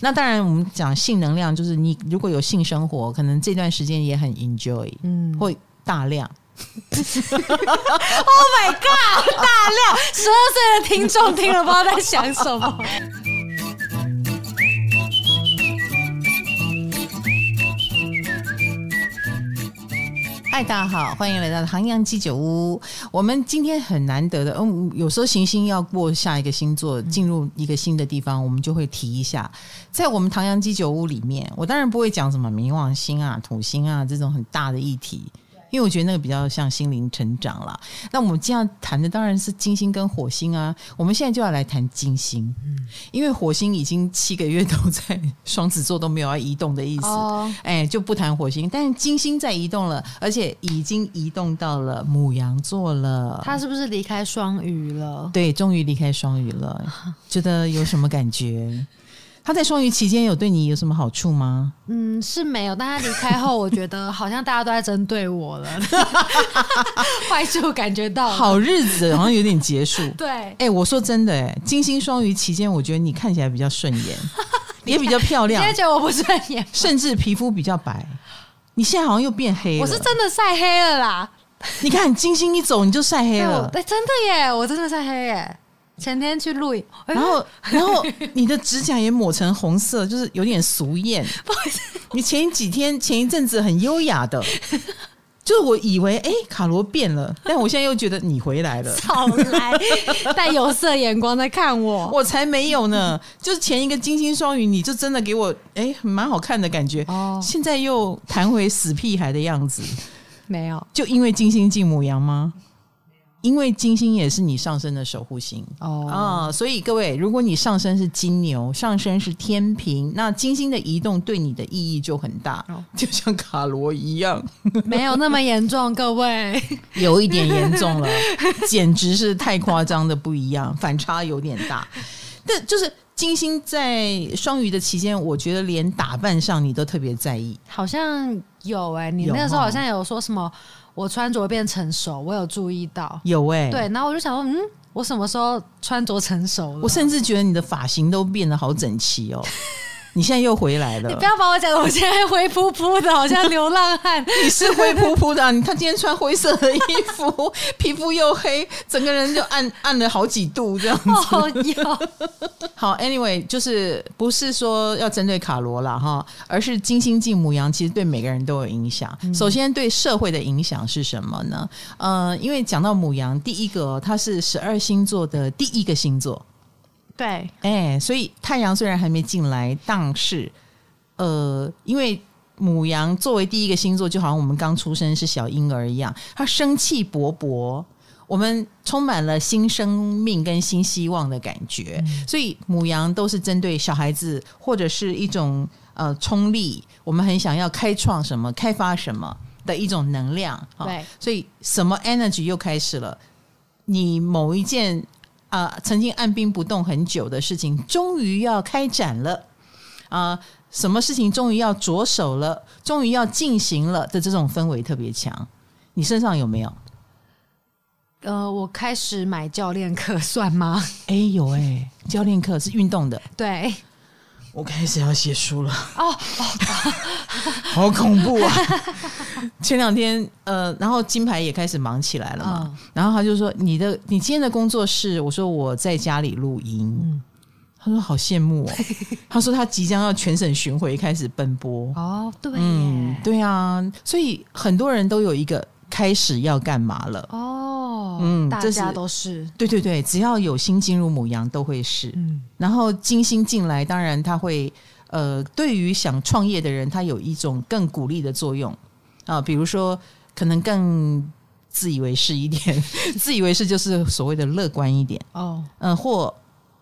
那当然，我们讲性能量，就是你如果有性生活，可能这段时间也很 enjoy，嗯，会大量。Oh my god！大量十二岁的听众听了不知道在想什么。嗨，大家好，欢迎来到唐阳鸡酒屋。我们今天很难得的，嗯，有时候行星要过下一个星座，进入一个新的地方，我们就会提一下。在我们唐阳鸡酒屋里面，我当然不会讲什么冥王星啊、土星啊这种很大的议题。因为我觉得那个比较像心灵成长啦。那我们今天谈的当然是金星跟火星啊。我们现在就要来谈金星，因为火星已经七个月都在双子座，都没有要移动的意思。哦，哎，就不谈火星，但是金星在移动了，而且已经移动到了母羊座了。他是不是离开双鱼了？对，终于离开双鱼了。觉得有什么感觉？他在双鱼期间有对你有什么好处吗？嗯，是没有。但他离开后，我觉得好像大家都在针对我了，坏处感觉到好日子好像有点结束。对，哎、欸，我说真的、欸，哎，金星双鱼期间，我觉得你看起来比较顺眼，也比较漂亮。你现在觉得我不顺眼，甚至皮肤比较白。你现在好像又变黑了。我是真的晒黑了啦！你看金星一走，你就晒黑了。哎、欸，真的耶，我真的晒黑耶。前天去录影，然后然后你的指甲也抹成红色，就是有点俗艳。不好意思，你前几天前一阵子很优雅的，就是我以为哎卡罗变了，但我现在又觉得你回来了。少来 带有色眼光在看我，我才没有呢。就是前一个金星双鱼，你就真的给我哎蛮好看的感觉。哦，现在又弹回死屁孩的样子，没有？就因为金星进母羊吗？因为金星也是你上升的守护星。哦。啊，所以各位，如果你上升是金牛，上升是天平，那金星的移动对你的意义就很大，哦、就像卡罗一样，没有那么严重，各位。有一点严重了，简直是太夸张的不一样，反差有点大。但就是金星在双鱼的期间，我觉得连打扮上你都特别在意，好像有哎、欸，你那个时候好像有说什么。我穿着变成熟，我有注意到，有哎、欸，对，然后我就想说，嗯，我什么时候穿着成熟了？我甚至觉得你的发型都变得好整齐哦。你现在又回来了，你不要把我讲的我现在灰扑扑的，好像流浪汉。你是灰扑扑的、啊，你看今天穿灰色的衣服，皮肤又黑，整个人就暗暗了好几度这样子。哦、好，Anyway，就是不是说要针对卡罗啦哈，而是金星进母羊，其实对每个人都有影响。嗯、首先对社会的影响是什么呢？呃，因为讲到母羊，第一个它是十二星座的第一个星座。对，哎、欸，所以太阳虽然还没进来，但是，呃，因为母羊作为第一个星座，就好像我们刚出生是小婴儿一样，它生气勃勃，我们充满了新生命跟新希望的感觉。嗯、所以母羊都是针对小孩子或者是一种呃冲力，我们很想要开创什么、开发什么的一种能量。对，所以什么 energy 又开始了？你某一件。啊、呃，曾经按兵不动很久的事情，终于要开展了啊、呃！什么事情终于要着手了，终于要进行了的这种氛围特别强。你身上有没有？呃，我开始买教练课算吗？哎，有哎、欸，教练课是运动的，对。我开始要写书了哦，好恐怖啊！前两天呃，然后金牌也开始忙起来了嘛，然后他就说：“你的你今天的工作室？”我说：“我在家里录音。”他说：“好羡慕哦。”他说：“他即将要全省巡回开始奔波。”哦，对，嗯，对啊，所以很多人都有一个开始要干嘛了哦。嗯，大家都是对对对，只要有心进入母羊都会是。嗯，然后金星进来，当然它会呃，对于想创业的人，他有一种更鼓励的作用啊。比如说，可能更自以为是一点，自以为是就是所谓的乐观一点哦。嗯、呃，或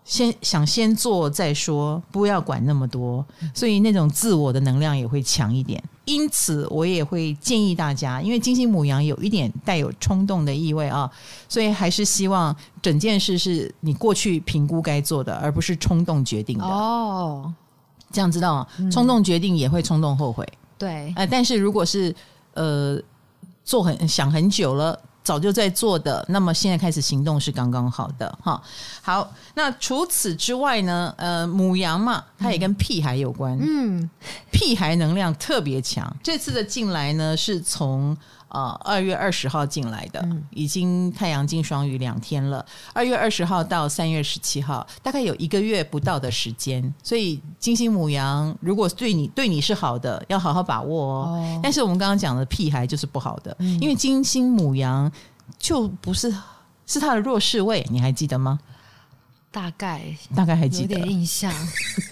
先想先做再说，不要管那么多，所以那种自我的能量也会强一点。因此，我也会建议大家，因为金星母羊有一点带有冲动的意味啊，所以还是希望整件事是你过去评估该做的，而不是冲动决定的。哦，这样知道吗？冲动决定也会冲动后悔。对，呃，但是如果是呃做很想很久了，早就在做的，那么现在开始行动是刚刚好的哈。好，那除此之外呢？呃，母羊嘛，它也跟屁孩有关。嗯，屁孩能量特别强。这次的进来呢，是从呃二月二十号进来的，已经太阳进双鱼两天了。二月二十号到三月十七号，大概有一个月不到的时间。所以金星母羊如果对你对你是好的，要好好把握哦。哦，但是我们刚刚讲的屁孩就是不好的，嗯、因为金星母羊。就不是是他的弱势位，你还记得吗？大概大概还记得，有点印象。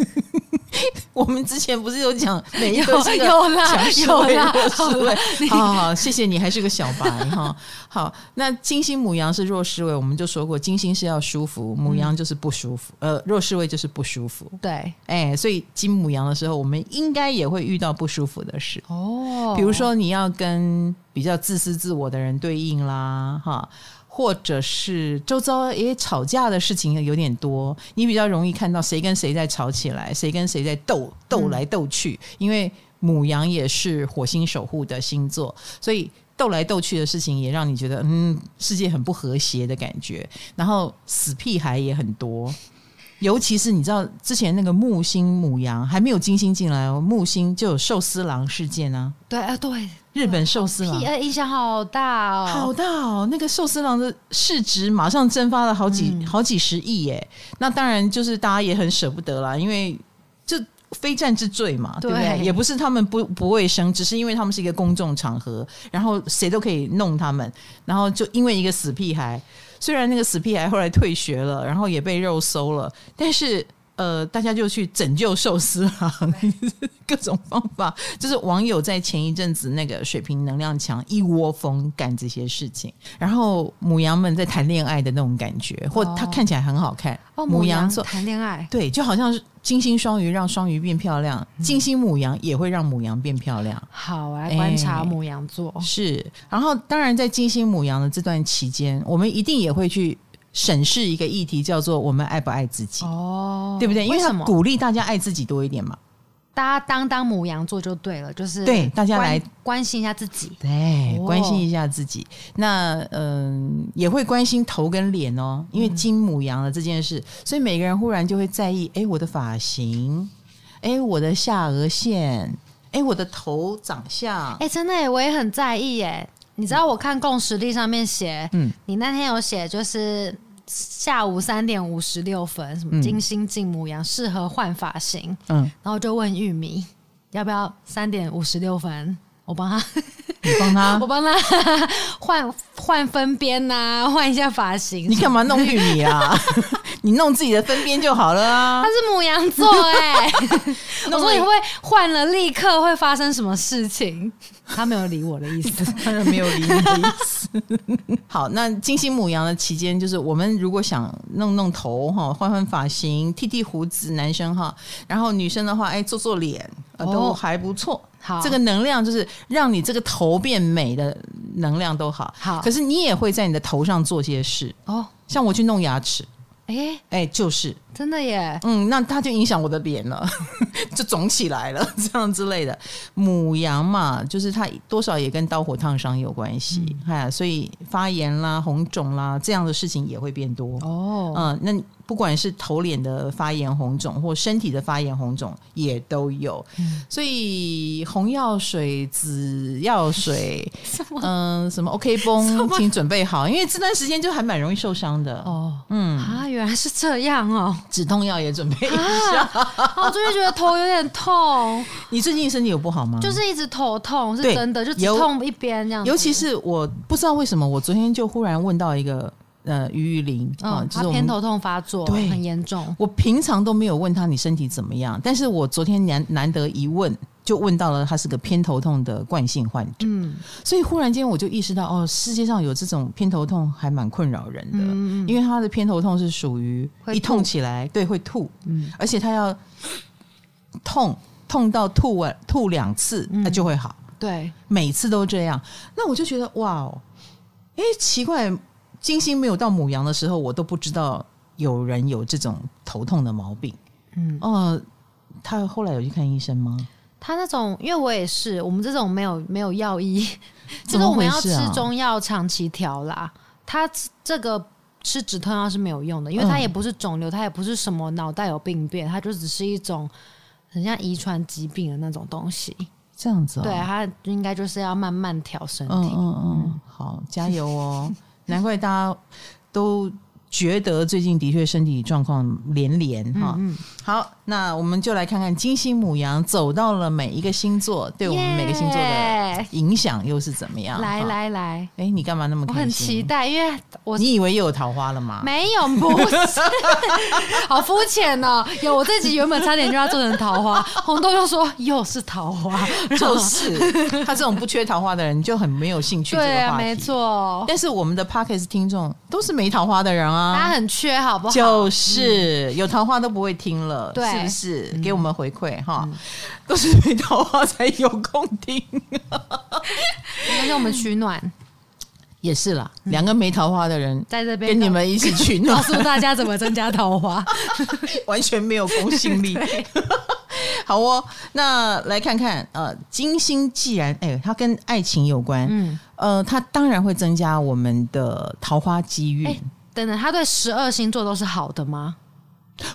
我们之前不是有讲每一个是个有啦有啦弱势位？好好 好，谢谢你，还是个小白哈。好，那金星母羊是弱势位，我们就说过，金星是要舒服，母羊就是不舒服，嗯、呃，弱势位就是不舒服。对，哎，所以金母羊的时候，我们应该也会遇到不舒服的事哦，比如说你要跟比较自私自我的人对应啦，哈。或者是周遭也吵架的事情有点多，你比较容易看到谁跟谁在吵起来，谁跟谁在斗斗来斗去。因为母羊也是火星守护的星座，所以斗来斗去的事情也让你觉得嗯，世界很不和谐的感觉。然后死屁孩也很多。尤其是你知道之前那个木星母羊还没有金星进来哦，木星就有寿司郎事件啊。对啊，对，日本寿司郎，印象好大哦，好大哦。那个寿司郎的市值马上蒸发了好几、嗯、好几十亿耶。那当然就是大家也很舍不得啦，因为就非战之罪嘛，对，对不对？也不是他们不不卫生，只是因为他们是一个公众场合，然后谁都可以弄他们，然后就因为一个死屁孩。虽然那个死屁孩后来退学了，然后也被肉搜了，但是呃，大家就去拯救寿司郎，各种方法，就是网友在前一阵子那个水平能量强，一窝蜂干这些事情，然后母羊们在谈恋爱的那种感觉，或他看起来很好看，哦、母羊座谈恋爱，对，就好像是。金星双鱼让双鱼变漂亮，金星母羊也会让母羊变漂亮。好，我来观察母羊座。欸，是，然后当然在金星母羊的这段期间，我们一定也会去审视一个议题，叫做我们爱不爱自己？哦，对不对？因为他鼓励大家爱自己多一点嘛。大家当当母羊座就对了，就是对大家来关心一下自己，对，关心一下自己。那嗯、呃，也会关心头跟脸哦，因为金母羊的这件事，所以每个人忽然就会在意，哎，我的发型，哎，我的下颚线，哎，我的头长相，哎，真的，我也很在意耶。你知道我看共识力上面写，嗯，你那天有写就是。下午三点五十六分，什么金星进母羊，适合换发型。嗯，然后就问玉米要不要三点五十六分，我帮他，你帮他，我帮他 换换分边呐，换一下发型。你干嘛弄玉米啊？你弄自己的分边就好了啊。他是母羊座哎，我说你会换了立刻会发生什么事情？他没有理我的意思，当然没有理你的意思。好，那金星母羊的期间，就是我们如果想弄弄头哈，换换发型，剃剃胡子，男生哈，然后女生的话，哎，做做脸，呃，都还不错。好，这个能量就是让你这个头变美的能量都好。好，可是你也会在你的头上做些事哦，像我去弄牙齿。哎哎，就是真的耶，嗯，那它就影响我的脸了，就肿起来了，这样之类的。母羊嘛，就是它多少也跟刀火烫伤有关系，哎、嗯，所以发炎啦、红肿啦这样的事情也会变多哦。嗯，那。不管是头脸的发炎红肿，或身体的发炎红肿，也都有。嗯、所以红药水、紫药水，嗯、呃，什么 OK 绷，么请准备好，因为这段时间就还蛮容易受伤的。哦，嗯啊，原来是这样哦。止痛药也准备一下。啊、我最近觉得头有点痛。你最近身体有不好吗？就是一直头痛，是真的，就只痛一边这样。尤其是我不知道为什么，我昨天就忽然问到一个。呃，于玉玲啊，他偏头痛发作，对，很严重。我平常都没有问他你身体怎么样，但是我昨天难难得一问，就问到了他是个偏头痛的惯性患者。嗯，所以忽然间我就意识到，哦，世界上有这种偏头痛还蛮困扰人的，嗯，因为他的偏头痛是属于一痛起来，对，会吐，嗯，而且他要痛痛到吐完吐两次，那就会好，对，每次都这样。那我就觉得，哇哦，哎，奇怪。金星没有到母羊的时候，我都不知道有人有这种头痛的毛病。嗯，哦，他后来有去看医生吗？他那种，因为我也是，我们这种没有没有药医，就是我们要吃中药长期调啦。他这个吃止痛药是没有用的，因为它也不是肿瘤，它也不是什么脑袋有病变，它就只是一种很像遗传疾病的那种东西。这样子、哦，对，他应该就是要慢慢调身体。嗯嗯嗯，好，加油哦！难怪大家都。觉得最近的确身体状况连连哈，嗯嗯好，那我们就来看看金星母羊走到了每一个星座，对我们每个星座的影响又是怎么样？来来来，哎，你干嘛那么开心？我很期待，因为我你以为又有桃花了吗？没有，不是，好肤浅哦。有，我这集原本差点就要做成桃花，红豆又说又是桃花，就是他这种不缺桃花的人就很没有兴趣。对啊，没错。但是我们的 Podcast 听众都是没桃花的人啊。他很缺，好不好？就是有桃花都不会听了，对，是不是？给我们回馈哈，都是没桃花才有空听。应该是我们取暖，也是啦。两个没桃花的人在这边跟你们一起取暖，告诉大家怎么增加桃花，完全没有公信力。好哦，那来看看呃，金星既然哎，它跟爱情有关，嗯，呃，它当然会增加我们的桃花机运。等等，他对十二星座都是好的吗？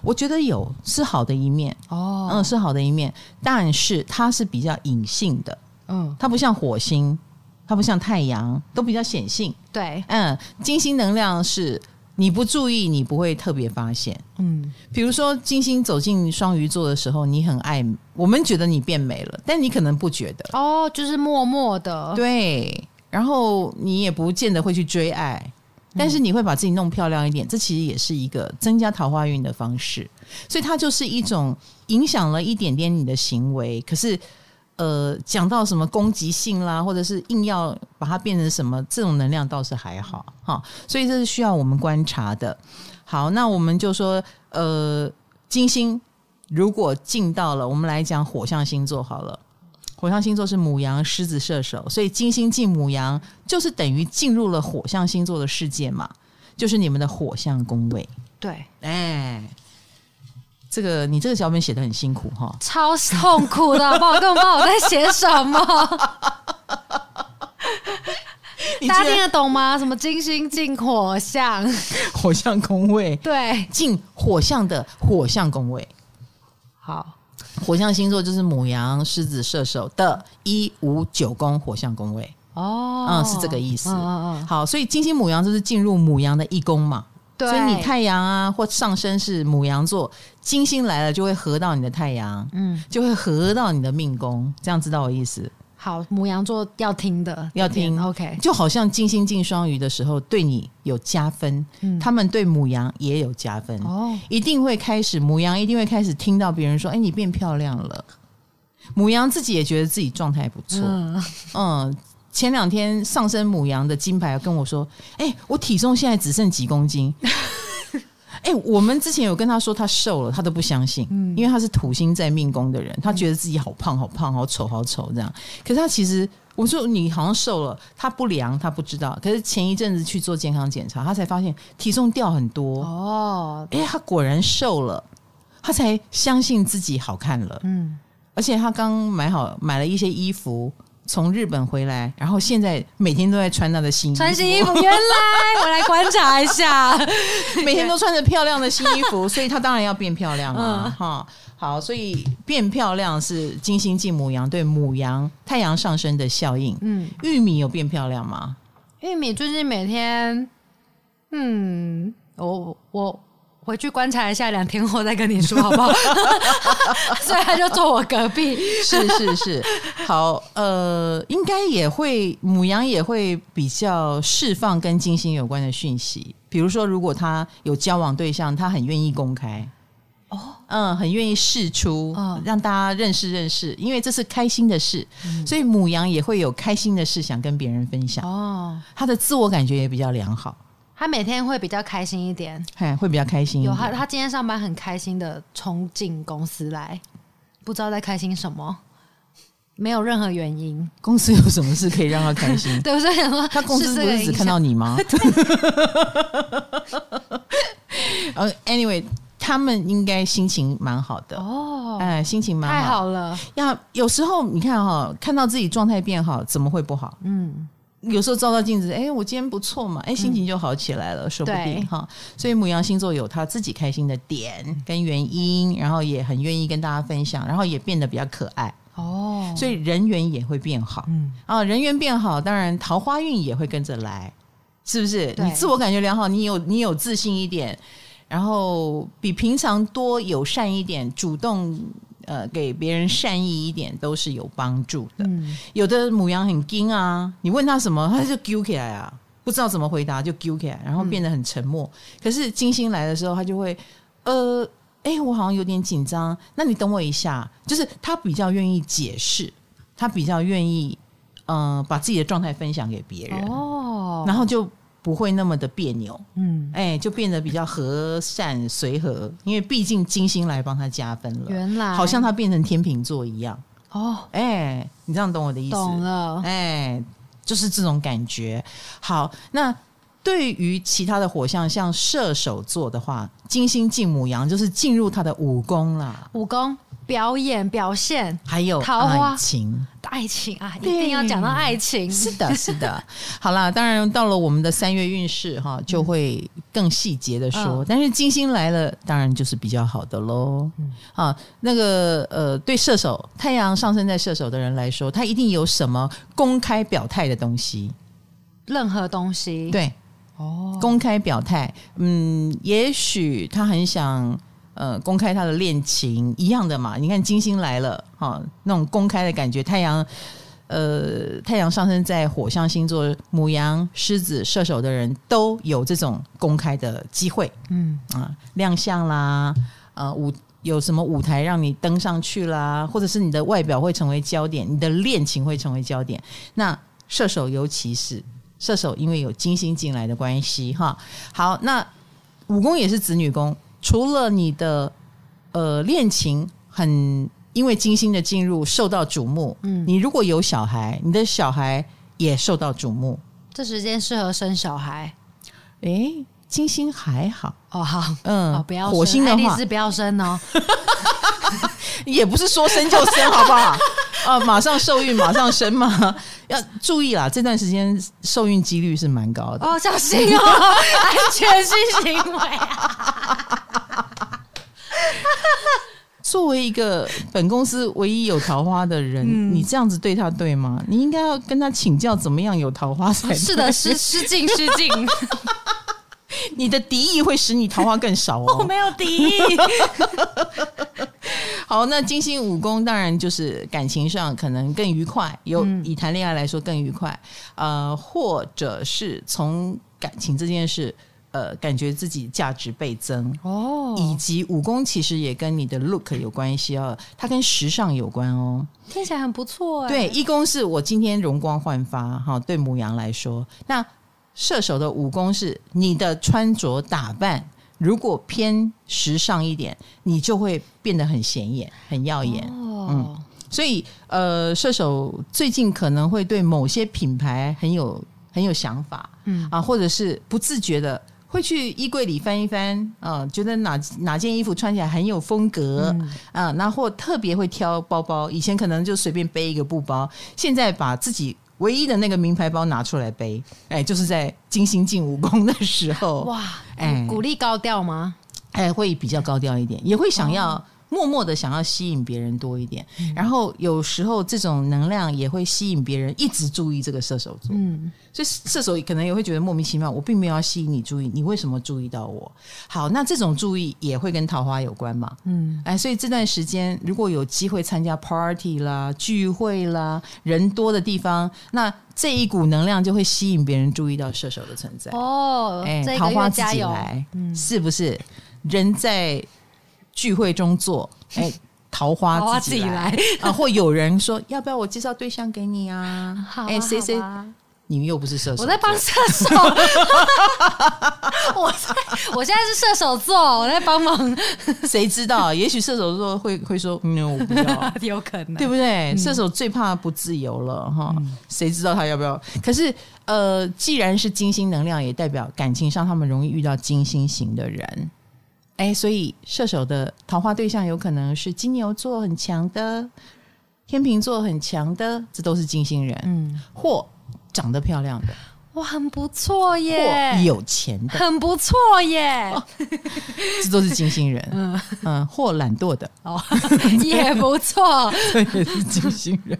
我觉得有是好的一面哦，嗯，是好的一面，但是它是比较隐性的，嗯，它不像火星，它不像太阳，都比较显性。对，嗯，金星能量是你不注意，你不会特别发现。嗯，比如说金星走进双鱼座的时候，你很爱，我们觉得你变美了，但你可能不觉得哦，就是默默的，对，然后你也不见得会去追爱。但是你会把自己弄漂亮一点，这其实也是一个增加桃花运的方式，所以它就是一种影响了一点点你的行为。可是，呃，讲到什么攻击性啦，或者是硬要把它变成什么，这种能量倒是还好哈。所以这是需要我们观察的。好，那我们就说，呃，金星如果进到了，我们来讲火象星座好了。火象星座是母羊、狮子、射手，所以金星进母羊，就是等于进入了火象星座的世界嘛，就是你们的火象宫位。对，哎，这个你这个小本写的很辛苦哈，超痛苦的，不好跟我不知道我在写什么。大家听得懂吗？什么金星进火象，火象宫位，对，进火象的火象宫位，好。火象星座就是母羊、狮子、射手的一五九宫火象宫位。哦，嗯，是这个意思。嗯、好，所以金星母羊就是进入母羊的一宫嘛，对，所以你太阳啊或上升是母羊座，金星来了就会合到你的太阳，嗯，就会合到你的命宫，这样知道我意思？好，母羊座要听的，要听，OK。就好像金星进双鱼的时候，对你有加分，嗯，他们对母羊也有加分哦，一定会开始，母羊一定会开始听到别人说：“哎，你变漂亮了。”母羊自己也觉得自己状态不错，嗯，嗯，前两天上升母羊的金牌跟我说：“哎，我体重现在只剩几公斤。” 哎、欸，我们之前有跟他说他瘦了，他都不相信，嗯，因为他是土星在命宫的人，他觉得自己好胖、好胖、好丑、好丑这样。可是他其实，我说你好像瘦了，他不量，他不知道。可是前一阵子去做健康检查，他才发现体重掉很多哦。哎、欸，他果然瘦了，他才相信自己好看了。嗯，而且他刚买好买了一些衣服。从日本回来，然后现在每天都在穿他的新衣服。穿新衣服，原来我来观察一下，每天都穿着漂亮的新衣服，所以他当然要变漂亮啊！哈、嗯，好，所以变漂亮是金星进母羊对母羊太阳上升的效应。嗯，玉米有变漂亮吗？玉米最近每天，嗯，我我。回去观察一下，两天后再跟你说好不好？所以他就坐我隔壁。是是是，好，呃，应该也会母羊也会比较释放跟金星有关的讯息，比如说，如果他有交往对象，他很愿意公开。哦，嗯，很愿意试出，哦、让大家认识认识，因为这是开心的事，嗯、所以母羊也会有开心的事想跟别人分享。哦，他的自我感觉也比较良好。他每天会比较开心一点，嘿，会比较开心一点。有他，他今天上班很开心的冲进公司来，不知道在开心什么，没有任何原因。公司有什么事可以让他开心？对，我在想说，他公司不是只看到你吗？呃，anyway，他们应该心情蛮好的哦，哎，心情蛮好，太好了。要有时候你看哈、哦，看到自己状态变好，怎么会不好？嗯，有时候照照镜子，哎，我今天不错嘛，哎，心情就好起来了，嗯、说不定哈。所以母羊星座有他自己开心的点跟原因，然后也很愿意跟大家分享，然后也变得比较可爱哦，所以人缘也会变好。嗯啊，人缘变好，当然桃花运也会跟着来，是不是？你自我感觉良好，你有你有自信一点。然后比平常多友善一点，主动呃给别人善意一点，都是有帮助的。嗯、有的母羊很惊啊，你问他什么，他就揪起来啊，不知道怎么回答就揪起来，然后变得很沉默。嗯、可是金星来的时候，他就会呃，哎，我好像有点紧张，那你等我一下。就是他比较愿意解释，他比较愿意嗯、呃、把自己的状态分享给别人哦，然后就。不会那么的别扭，嗯，哎，就变得比较和善随和，因为毕竟金星来帮他加分了，原来。好像他变成天秤座一样。哦，哎，你这样懂我的意思？懂了，哎，就是这种感觉。好，那对于其他的火象，像射手座的话，金星进母羊，就是进入他的五宫了，五宫。表演表现，还有桃花情，爱情啊，一定要讲到爱情。是的，是的。好啦，当然到了我们的三月运势哈，就会更细节的说。嗯、但是金星来了，当然就是比较好的喽。嗯、啊，那个呃，对射手太阳上升在射手的人来说，他一定有什么公开表态的东西，任何东西。对，哦，公开表态，嗯，也许他很想。呃，公开他的恋情一样的嘛？你看金星来了，哈、哦，那种公开的感觉。太阳，呃，太阳上升在火象星座，母羊、狮子、射手的人都有这种公开的机会。嗯啊，亮相啦，呃，舞有什么舞台让你登上去啦，或者是你的外表会成为焦点，你的恋情会成为焦点。那射手尤其是射手，因为有金星进来的关系，哈。好，那五宫也是子女宫。除了你的呃恋情很因为金星的进入受到瞩目，嗯，你如果有小孩，你的小孩也受到瞩目。这时间适合生小孩？诶，金星还好。哦，好，嗯，哦、不要火星的话。是不要生哦，也不是说生就生，好不好？啊，马上受孕，马上生嘛，要注意啦，这段时间受孕几率是蛮高的哦，小心哦，安全性行为啊。作为一个本公司唯一有桃花的人，嗯、你这样子对他对吗？你应该要跟他请教怎么样有桃花才对。是的，失失敬失敬。你的敌意会使你桃花更少哦。我没有敌意。好，那金星武功当然就是感情上可能更愉快，有以谈恋爱来说更愉快，呃，或者是从感情这件事。呃，感觉自己价值倍增哦，以及武功其实也跟你的 look 有关系哦，它跟时尚有关哦，听起来很不错哎。对，一宫是我今天容光焕发哈，对母羊来说，那射手的武功是你的穿着打扮，如果偏时尚一点，你就会变得很显眼、很耀眼哦。嗯，所以呃，射手最近可能会对某些品牌很有很有想法，嗯啊，或者是不自觉的。会去衣柜里翻一翻，啊、呃，觉得哪哪件衣服穿起来很有风格，嗯、啊，那或特别会挑包包，以前可能就随便背一个布包，现在把自己唯一的那个名牌包拿出来背，哎，就是在金星进武功的时候，哇，哎，鼓励高调吗？哎，会比较高调一点，也会想要。哦默默的想要吸引别人多一点，嗯、然后有时候这种能量也会吸引别人一直注意这个射手座。嗯，所以射手可能也会觉得莫名其妙，我并没有要吸引你注意，你为什么注意到我？好，那这种注意也会跟桃花有关嘛？嗯，哎，所以这段时间如果有机会参加 party 啦、聚会啦、人多的地方，那这一股能量就会吸引别人注意到射手的存在。哦，哎，桃花自己来，嗯、是不是？人在。聚会中做，哎、欸，桃花自己来，啊！或有人说，要不要我介绍对象给你啊？哎、啊，谁谁、欸，你们又不是射手，我在帮射手，我在，我现在是射手座，我在帮忙。谁知道？也许射手座会会说，嗯，我不要，有可能，对不对？嗯、射手最怕不自由了哈，谁、嗯、知道他要不要？可是，呃，既然是金星能量，也代表感情上他们容易遇到金星型的人。哎，所以射手的桃花对象有可能是金牛座很强的，天秤座很强的，这都是金星人，嗯，或长得漂亮的。哇，很不错耶！有钱的，很不错耶！哦、这都是金星人，嗯。嗯，或懒惰的。哦，也不错，这也是金星人。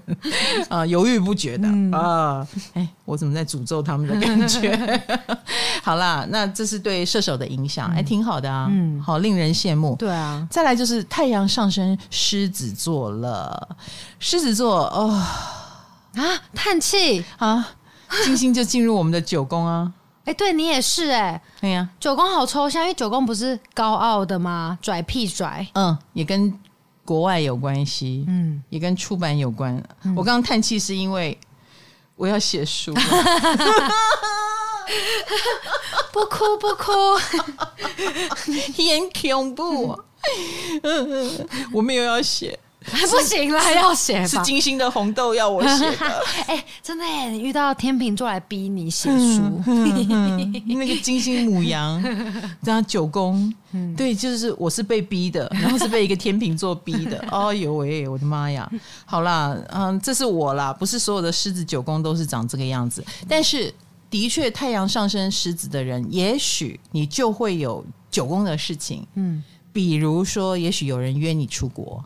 啊，犹豫不决的、嗯、啊！哎，我怎么在诅咒他们的感觉？好啦，那这是对射手的影响，哎、嗯，挺好的啊，嗯，好令人羡慕。对啊，再来就是太阳上升狮子座了，狮子座哦。啊，叹气。啊。金星就进入我们的九宫啊！哎、欸，对你也是哎、欸，对呀、啊，九宫好抽象，因为九宫不是高傲的吗？拽屁拽，嗯，也跟国外有关系，嗯，也跟出版有关。嗯、我刚刚叹气是因为我要写书，不哭不哭，很恐怖，我没有要写。不行了，要写是金星的红豆要我写的。哎、欸，真的遇到天秤座来逼你写书，那个金星母羊，这样九宫，嗯、对，就是我是被逼的，然后是被一个天秤座逼的。哦呦喂，我的妈呀！好啦，嗯，这是我啦，不是所有的狮子九宫都是长这个样子。但是的确，太阳上升狮子的人，也许你就会有九宫的事情。嗯，比如说，也许有人约你出国。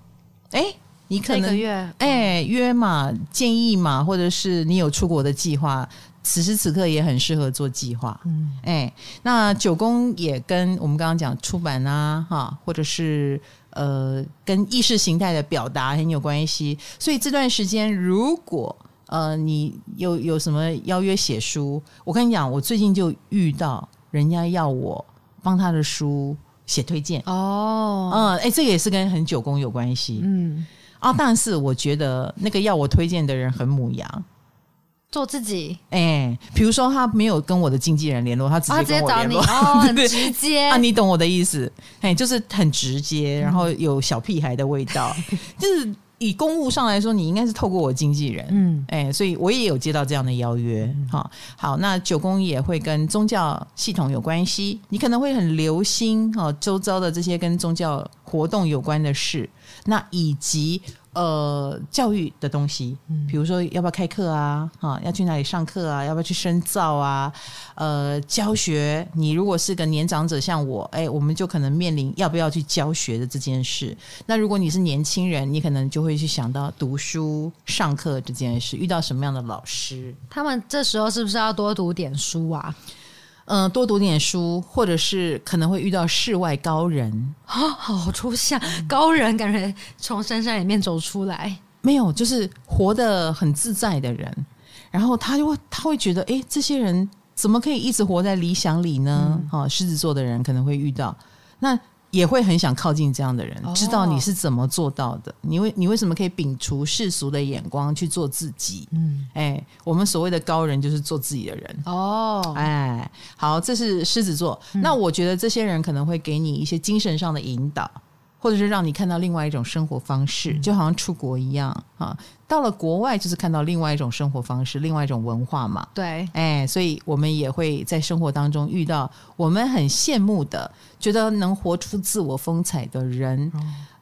哎，你可能约哎约嘛，建议嘛，或者是你有出国的计划，此时此刻也很适合做计划。嗯，哎，那九宫也跟我们刚刚讲出版啊，哈，或者是呃，跟意识形态的表达很有关系。所以这段时间，如果呃你有有什么邀约写书，我跟你讲，我最近就遇到人家要我帮他的书。写推荐。哦，嗯，哎、欸，这个也是跟很久工有关系，嗯。啊，但是我觉得那个要我推荐的人很母羊，做自己，哎、欸，比如说他没有跟我的经纪人联络，他直接跟我联络，哦，哦，很直接。啊，你懂我的意思，哎、欸，就是很直接，然后有小屁孩的味道，就是。以公务上来说，你应该是透过我经纪人，嗯，哎、欸，所以我也有接到这样的邀约，好，好，那九宫也会跟宗教系统有关系，你可能会很留心哦，周遭的这些跟宗教活动有关的事，那以及。呃，教育的东西，比如说要不要开课啊？啊，要去哪里上课啊？要不要去深造啊？呃，教学，你如果是个年长者，像我，哎，我们就可能面临要不要去教学的这件事。那如果你是年轻人，你可能就会去想到读书、上课这件事，遇到什么样的老师？他们这时候是不是要多读点书啊？嗯，多读点书，或者是可能会遇到世外高人啊，好抽象，高人感觉从深山里面走出来，没有，就是活得很自在的人，然后他就会他会觉得，哎，这些人怎么可以一直活在理想里呢？哈、嗯，狮子座的人可能会遇到那。也会很想靠近这样的人，知道你是怎么做到的。你为你为什么可以摒除世俗的眼光去做自己？嗯，哎，我们所谓的高人就是做自己的人。哦，哎，好，这是狮子座。那我觉得这些人可能会给你一些精神上的引导。或者是让你看到另外一种生活方式，嗯、就好像出国一样啊，到了国外就是看到另外一种生活方式，另外一种文化嘛。对，哎，所以我们也会在生活当中遇到我们很羡慕的，觉得能活出自我风采的人。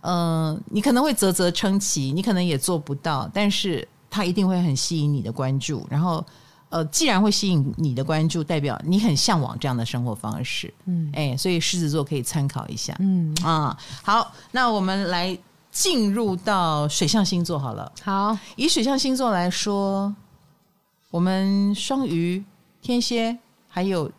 嗯、呃，你可能会啧啧称奇，你可能也做不到，但是他一定会很吸引你的关注，然后。呃，既然会吸引你的关注，代表你很向往这样的生活方式，嗯，哎，所以狮子座可以参考一下，嗯。啊，好，那我们来进入到水象星座好了。好，以水象星座来说，我们双鱼、天蝎还有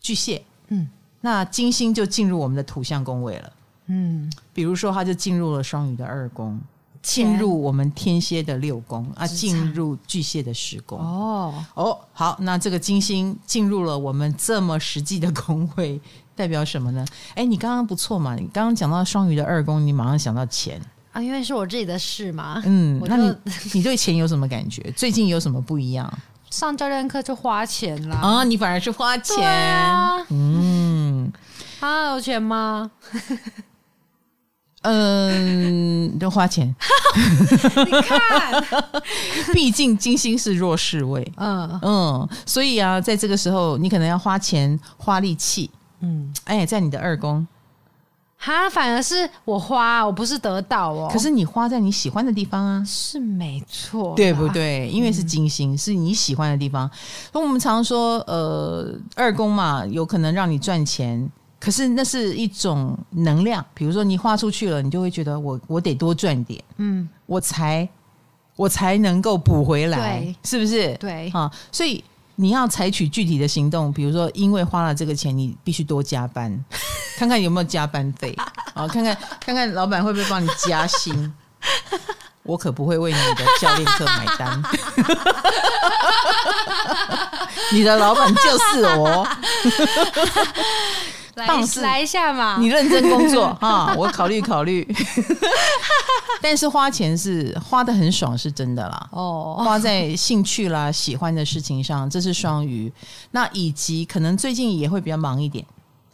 巨蟹，嗯，那金星就进入我们的土象宫位了，嗯，比如说，它就进入了双鱼的二宫。进入我们天蝎的六宫啊，进入巨蟹的十宫哦哦，好，那这个金星进入了我们这么实际的宫位，代表什么呢？哎，你刚刚不错嘛，你刚刚讲到双鱼的二宫，你马上想到钱啊，因为是我自己的事嘛。嗯，那你你对钱有什么感觉？最近有什么不一样？上教练课就花钱啦啊，你反而是花钱，啊，嗯，啊，有钱吗？嗯，都花钱。你看，毕竟金星是弱势位，嗯嗯，所以啊，在这个时候，你可能要花钱、花力气，嗯，哎，在你的二宫，哈，反而是我花，我不是得到哦。可是你花在你喜欢的地方啊，是没错，对不对？因为是金星，嗯、是你喜欢的地方。那我们常说，呃，二宫嘛，有可能让你赚钱，可是那是一种能量。比如说你花出去了，你就会觉得我我得多赚点，嗯，我才我才能够补回来，是不是？对，啊，所以。你要采取具体的行动，比如说，因为花了这个钱，你必须多加班，看看有没有加班费，啊，看看看看老板会不会帮你加薪，我可不会为你的教练课买单，你的老板就是我。来一下嘛！你认真工作哈，我考虑考虑。但是花钱是花的很爽，是真的啦。哦，花在兴趣啦、喜欢的事情上，这是双鱼。那以及可能最近也会比较忙一点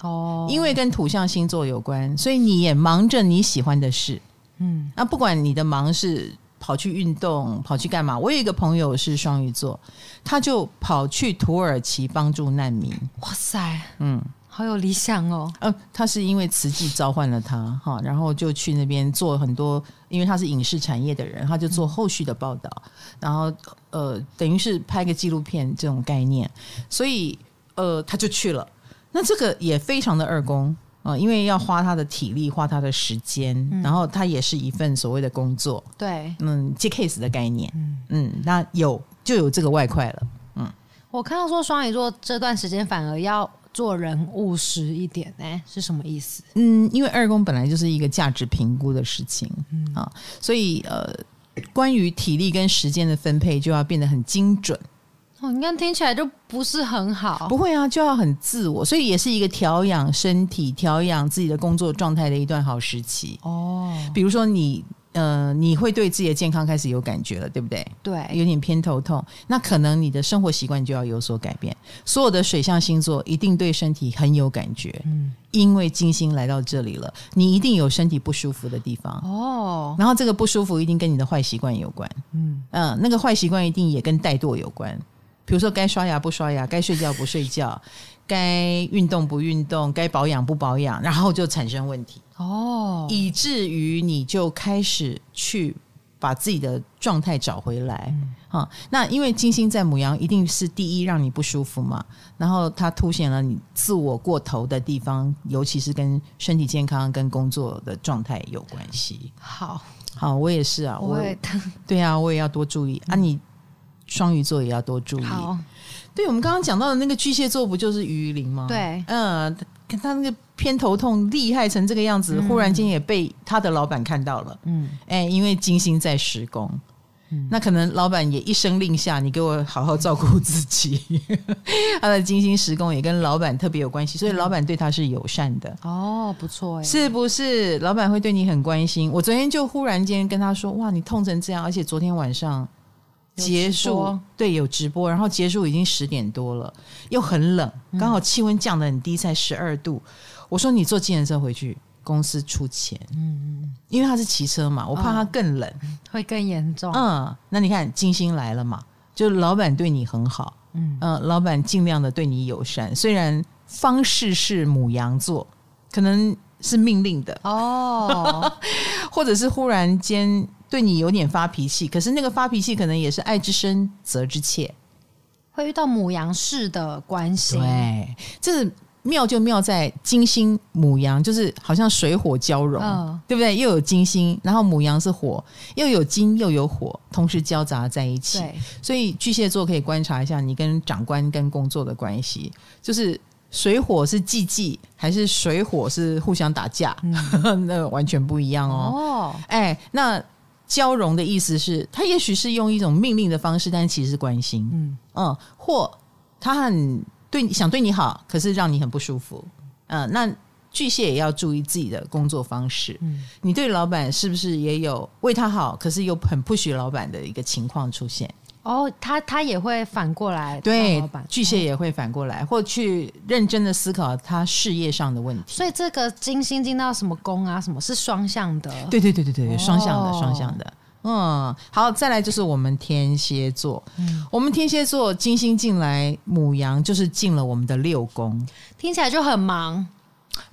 哦，因为跟土象星座有关，所以你也忙着你喜欢的事。嗯，那不管你的忙是跑去运动、跑去干嘛，我有一个朋友是双鱼座，他就跑去土耳其帮助难民。哇塞，嗯。好有理想哦！呃，他是因为慈济召唤了他哈，然后就去那边做很多，因为他是影视产业的人，他就做后续的报道，然后呃，等于是拍个纪录片这种概念，所以呃，他就去了。那这个也非常的二宫啊，呃，因为要花他的体力，花他的时间，嗯，然后他也是一份所谓的工作，对，嗯，接 case 的概念，嗯嗯，那有就有这个外快了，嗯。我看到说双鱼座这段时间反而要。做人务实一点，呢，是什么意思？嗯，因为二宫本来就是一个价值评估的事情，嗯啊，所以呃，关于体力跟时间的分配就要变得很精准。哦，你看听起来就不是很好。不会啊，就要很自我，所以也是一个调养身体、调养自己的工作状态的一段好时期。哦，比如说你。呃，你会对自己的健康开始有感觉了，对不对？对，有点偏头痛，那可能你的生活习惯就要有所改变。所有的水象星座一定对身体很有感觉，嗯，因为金星来到这里了，你一定有身体不舒服的地方哦。然后这个不舒服一定跟你的坏习惯有关，嗯嗯，那个坏习惯一定也跟怠惰有关，比如说该刷牙不刷牙，该睡觉不睡觉，该运动不运动，该保养不保养，然后就产生问题。哦，以至于你就开始去把自己的状态找回来，哈、嗯。那因为金星在母羊，一定是第一让你不舒服嘛。然后它凸显了你自我过头的地方，尤其是跟身体健康、跟工作的状态有关系。好，好，我也是啊，我也对啊，我也要多注意、嗯、啊。你双鱼座也要多注意。好，对我们刚刚讲到的那个巨蟹座，不就是鱼鳞吗？对，嗯。他那个偏头痛厉害成这个样子，嗯、忽然间也被他的老板看到了。嗯，哎，因为金星在施工，嗯、那可能老板也一声令下，你给我好好照顾自己。嗯、他的金星施工也跟老板特别有关系，所以老板对他是友善的。哦，不错哎，是不是？老板会对你很关心。我昨天就忽然间跟他说：“哇，你痛成这样，而且昨天晚上。”结束，对，有直播，然后结束已经十点多了，又很冷，刚好气温降得很低，才十二度。我说你坐计程车回去，公司出钱。嗯嗯，因为他是骑车嘛，我怕他更冷，哦、会更严重。嗯，那你看金星来了嘛，就老板对你很好，嗯嗯，老板尽量的对你友善，虽然方式是母羊座，可能是命令的哦，或者是忽然间。对你有点发脾气，可是那个发脾气可能也是爱之深责之切，会遇到母羊式的关系。对，这妙就妙在金星母羊，就是好像水火交融，哦、对不对？又有金星，然后母羊是火，又有金又有火，同时交杂在一起。所以巨蟹座可以观察一下你跟长官跟工作的关系，就是水火是忌忌，还是水火是互相打架？嗯、那完全不一样哦。哦，哎，那。交融的意思是，他也许是用一种命令的方式，但是其实是关心，嗯。嗯，或他很对你想对你好，可是让你很不舒服，嗯，那巨蟹也要注意自己的工作方式，嗯，你对老板是不是也有为他好，可是又很不许老板的一个情况出现？哦，他他也会反过来，对，巨蟹也会反过来，或去认真的思考他事业上的问题。所以这个金星进到什么宫啊？什么是双向的？对对对对对，双向的，双向的。嗯，好，再来就是我们天蝎座。嗯，我们天蝎座金星进来母羊，就是进了我们的六宫，听起来就很忙。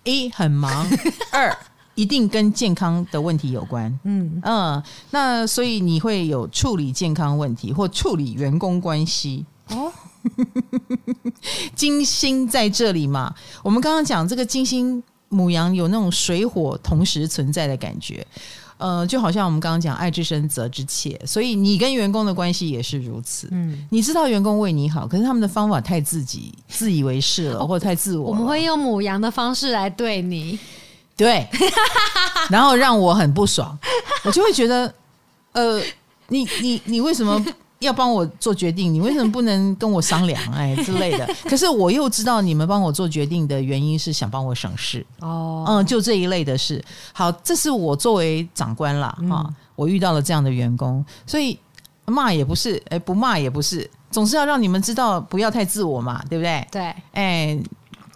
一很忙，二一定跟健康的问题有关。嗯嗯，那所以你会有处理健康问题或处理员工关系哦。金星在这里嘛，我们刚刚讲这个金星母羊有那种水火同时存在的感觉。呃，就好像我们刚刚讲“爱之深，责之切”，所以你跟员工的关系也是如此。嗯，你知道员工为你好，可是他们的方法太自己、自以为是了，或者太自我。我们会用母羊的方式来对你，对，然后让我很不爽，我就会觉得，呃，你你你为什么？要帮我做决定，你为什么不能跟我商量？哎，之类的。可是我又知道你们帮我做决定的原因是想帮我省事哦，嗯，就这一类的事。好，这是我作为长官啦，啊，嗯，我遇到了这样的员工，所以骂也不是，哎，不骂也不是，总是要让你们知道不要太自我嘛，对不对？对，哎，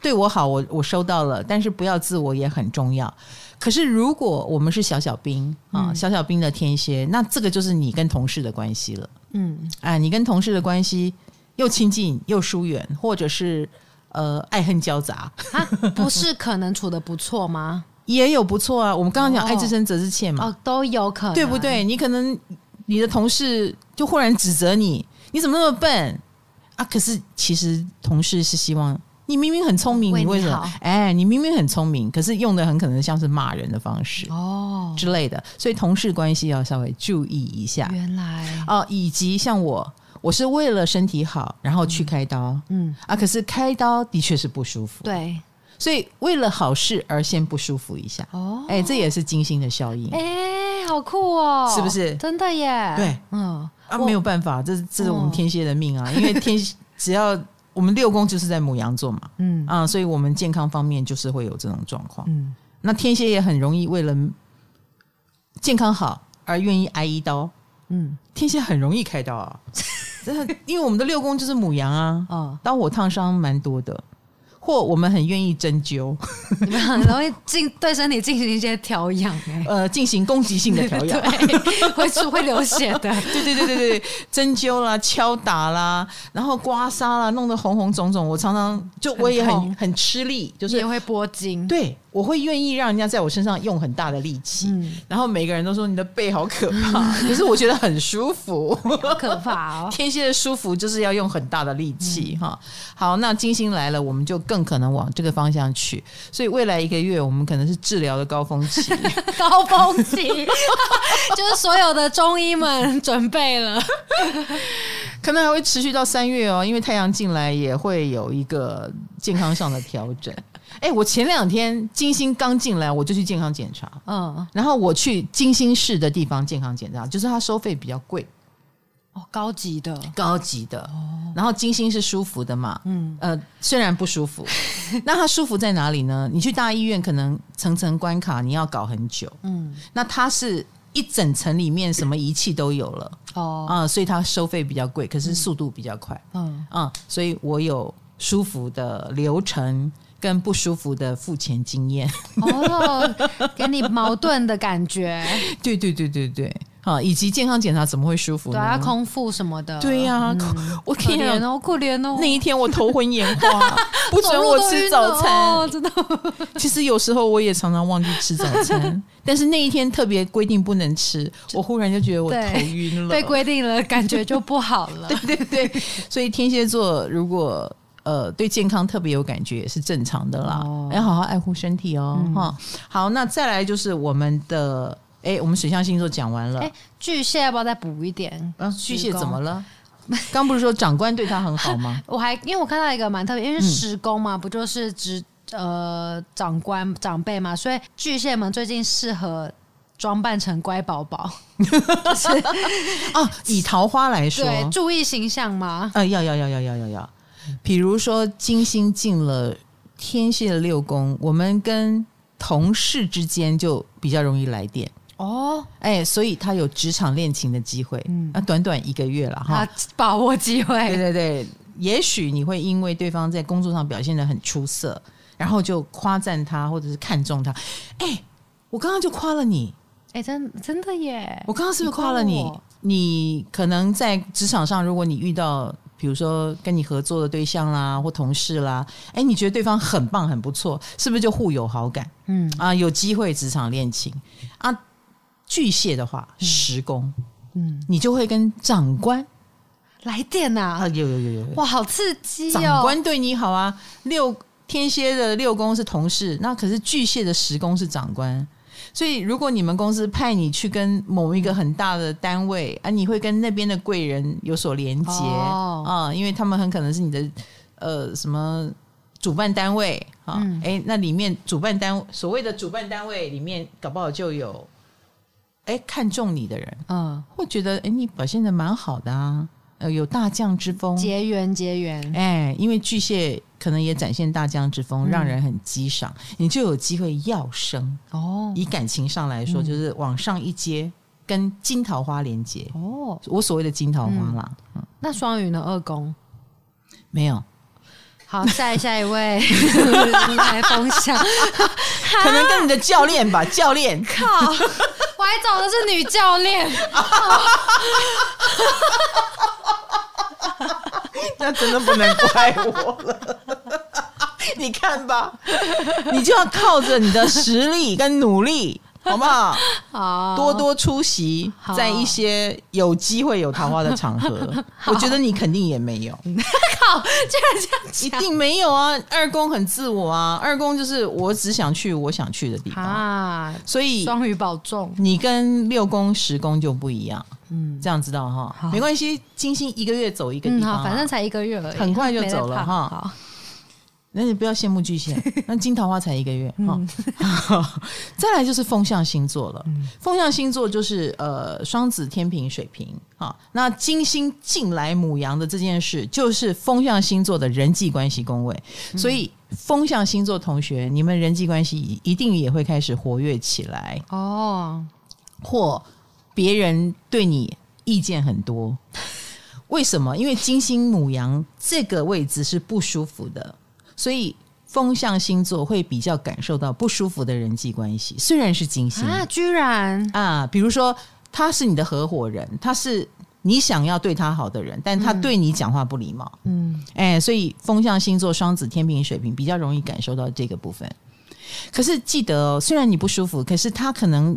对我好，我我收到了，但是不要自我也很重要。可是如果我们是小小兵啊，小小兵的天蝎，那这个就是你跟同事的关系了。嗯，哎，你跟同事的关系又亲近又疏远，或者是呃爱恨交杂，不是可能处的不错吗？也有不错啊。我们刚刚讲爱之深责之切嘛，哦，都有可能，对不对？你可能你的同事就忽然指责你，你怎么那么笨啊？可是其实同事是希望。你明明很聪明，你，为什么？哎，你明明很聪明，可是用的很可能像是骂人的方式哦。之类的，所以同事关系要稍微注意一下。原来。哦，以及像我，我是为了身体好，然后去开刀，嗯。啊，可是开刀的确是不舒服，对，所以为了好事而先不舒服一下。哦，哎，这也是金星的效应，哎，好酷哦，是不是？真的耶，对，嗯。啊，没有办法，这是这是我们天蝎的命啊，因为天只要。我们六宫就是在母羊座嘛，嗯啊，所以我们健康方面就是会有这种状况。嗯，那天蝎也很容易为了健康好而愿意挨一刀。嗯，天蝎很容易开刀啊，真的，因为我们的六宫就是母羊啊，哦，刀火烫伤蛮多的。或我们很愿意针灸，你们很容易进对身体进行一些调养，呃，进行攻击性的调养，会出会流血的，对对对对对，针灸啦、敲打啦，然后刮痧啦，弄得红红肿肿，我常常就我也很很，很吃力，就是也会拨筋，对。我会愿意让人家在我身上用很大的力气，嗯、然后每个人都说你的背好可怕，可是我觉得很舒服，好可怕哦！天蝎的舒服就是要用很大的力气哈。嗯、好，那金星来了，我们就更可能往这个方向去。所以未来一个月，我们可能是治疗的高峰期，高峰期就是所有的中医们准备了，可能还会持续到三月哦，因为太阳进来也会有一个健康上的调整。哎、欸，我前两天金星刚进来，我就去健康检查，嗯，然后我去金星市的地方健康检查，就是它收费比较贵，哦，高级的，高级的，哦，然后金星是舒服的嘛，嗯，呃，虽然不舒服，那它舒服在哪里呢？你去大医院可能层层关卡，你要搞很久，嗯，那它是一整层里面什么仪器都有了，哦，啊、嗯，所以它收费比较贵，可是速度比较快，嗯，嗯，所以我有舒服的流程。跟不舒服的付钱经验 哦，给你矛盾的感觉。对对对对对，好，以及健康检查怎么会舒服呢？对啊，空腹什么的。对呀、啊，嗯、我天哦，可怜哦。那一天我头昏眼花，不准我吃早餐，真的。其实有时候我也常常忘记吃早餐，但是那一天特别规定不能吃，我忽然就觉得我头晕了。被规定了，感觉就不好了。对对对，所以天蝎座如果。呃，对健康特别有感觉也是正常的啦，哦、要好好爱护身体哦，哈、嗯。好，那再来就是我们的，哎，我们水象星座讲完了，哎，巨蟹要不要再补一点？啊，巨蟹怎么了？刚不是说长官对他很好吗？我还因为我看到一个蛮特别，因为十宫嘛，嗯、不就是指呃长官长辈嘛，所以巨蟹们最近适合装扮成乖宝宝，就是哦，以桃花来说，对，注意形象吗？呃，要要要要要要要。比如说，金星进了天蝎的六宫，我们跟同事之间就比较容易来电哦。哎，所以他有职场恋情的机会。嗯，那短短一个月了哈，把握机会。对对对，也许你会因为对方在工作上表现的很出色，然后就夸赞他，或者是看中他。哎，我刚刚就夸了你。哎，真真的耶！我刚刚是不是夸了你？你，你可能在职场上，如果你遇到。比如说跟你合作的对象啦，或同事啦，哎，你觉得对方很棒很不错，是不是就互有好感？嗯啊，有机会职场恋情啊。巨蟹的话，十宫，嗯，你就会跟长官来电呐、啊，有有有有，哇，好刺激哦！长官对你好啊。六天蝎的六宫是同事，那可是巨蟹的十宫是长官，所以如果你们公司派你去跟某一个很大的单位啊，你会跟那边的贵人有所连接啊、哦。嗯，因为他们很可能是你的呃什么主办单位啊，哎、嗯，那里面主办单位所谓的主办单位里面，搞不好就有。哎，看中你的人，嗯，会觉得哎，你表现的蛮好的啊，呃，有大将之风，结缘结缘，哎，因为巨蟹可能也展现大江之风，嗯、让人很激赏，你就有机会要升哦。以感情上来说，嗯、就是往上一阶，跟金桃花连接。哦。我所谓的金桃花啦，嗯，那双鱼呢？二宫？没有。好，下一下一位来分享，可能跟你的教练吧，教练。靠，我还找的是女教练，那真的不能怪我了。你看吧，你就要靠着你的实力跟努力。好不好？好，多多出席在一些有机会有桃花的场合。我觉得你肯定也没有。靠，居然这样，一定没有啊！二宫很自我啊，二宫就是我只想去我想去的地方啊。所以双鱼保重，你跟六宫十宫就不一样。嗯，这样知道哈？没关系，金星一个月走一个地方，反正才一个月而已，很快就走了哈。那你不要羡慕巨蟹，那金桃花才一个月哈。嗯、再来就是风象星座了，嗯、风象星座就是呃双子、天平、水瓶哈。那金星进来母羊的这件事，就是风象星座的人际关系宫位，嗯、所以风象星座同学，你们人际关系一定也会开始活跃起来哦。或别人对你意见很多，为什么？因为金星母羊这个位置是不舒服的。所以风象星座会比较感受到不舒服的人际关系，虽然是金星啊，居然啊，比如说他是你的合伙人，他是你想要对他好的人，但他对你讲话不礼貌，嗯，哎，所以风象星座双子、天平、水瓶比较容易感受到这个部分。可是记得哦，虽然你不舒服，可是他可能。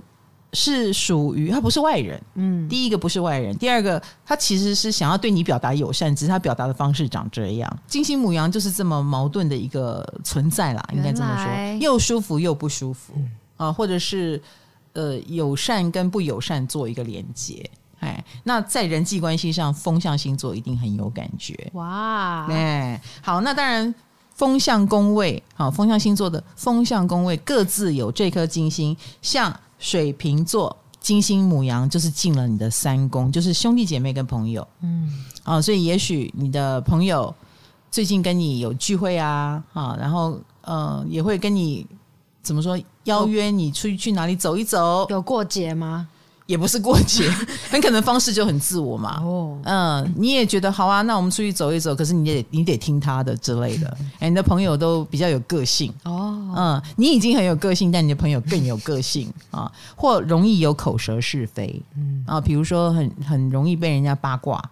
是属于他不是外人，嗯，第一个不是外人，第二个他其实是想要对你表达友善，只是他表达的方式长这样。金星母羊就是这么矛盾的一个存在啦，应该这么说，又舒服又不舒服、嗯、啊，或者是呃友善跟不友善做一个连接，哎，那在人际关系上，风象星座一定很有感觉。哇，哎，好，那当然风象宫位，好，风象星座的风象宫位各自有这颗金星，像。水瓶座金星母羊就是进了你的三宫，就是兄弟姐妹跟朋友，嗯，啊，所以也许你的朋友最近跟你有聚会啊，啊，然后呃也会跟你怎么说邀约你出去去哪里走一走，有过节吗？也不是过节，很可能方式就很自我嘛。哦，嗯，你也觉得好啊，那我们出去走一走。可是你得你得听他的之类的。哎，你的朋友都比较有个性哦。嗯，你已经很有个性，但你的朋友更有个性啊，或容易有口舌是非。嗯啊，比如说很很容易被人家八卦。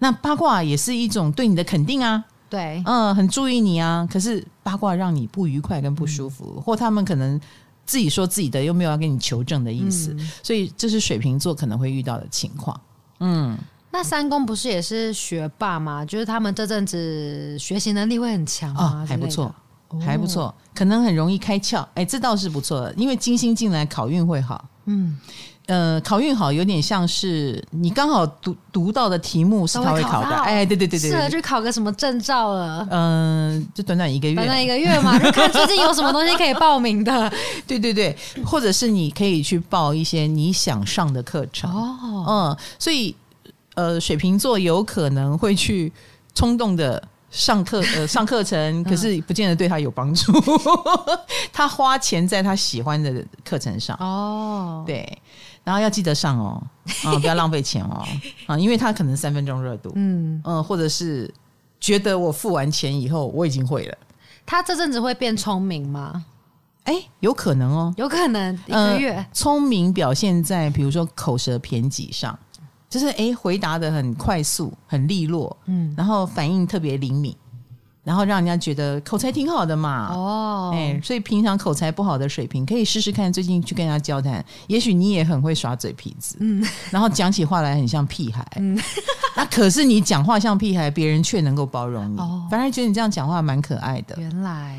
那八卦也是一种对你的肯定啊。对，嗯，很注意你啊。可是八卦让你不愉快跟不舒服，嗯、或他们可能。自己说自己的，又没有要跟你求证的意思，嗯、所以这是水瓶座可能会遇到的情况。嗯，那三公不是也是学霸吗？就是他们这阵子学习能力会很强啊、哦，还不错，还不错，哦、可能很容易开窍。哎，这倒是不错的，因为金星进来，考运会好。嗯。呃，考运好有点像是你刚好读读到的题目是他会考的，哎，对对对对，适合去考个什么证照了？嗯、呃，就短短一个月，短短一个月嘛，就看最近有什么东西可以报名的。对对对，或者是你可以去报一些你想上的课程哦。嗯，所以呃，水瓶座有可能会去冲动的上课，呃，上课程，可是不见得对他有帮助。他花钱在他喜欢的课程上哦，对。然后要记得上哦，啊，不要浪费钱哦，啊，因为他可能三分钟热度，嗯嗯，或者是觉得我付完钱以后我已经会了。他这阵子会变聪明吗？哎，有可能哦，有可能一个月。聪明表现在比如说口舌偏激上，就是哎，回答的很快速、很利落，嗯，然后反应特别灵敏，然后让人家觉得口才挺好的嘛。哦，哎，所以平常口才不好的水平可以试试看，最近去跟人家交谈，也许你也很会耍嘴皮子，嗯，然后讲起话来很像屁孩，嗯，那可是你讲话像屁孩，别人却能够包容你，哦，反而觉得你这样讲话蛮可爱的。原来。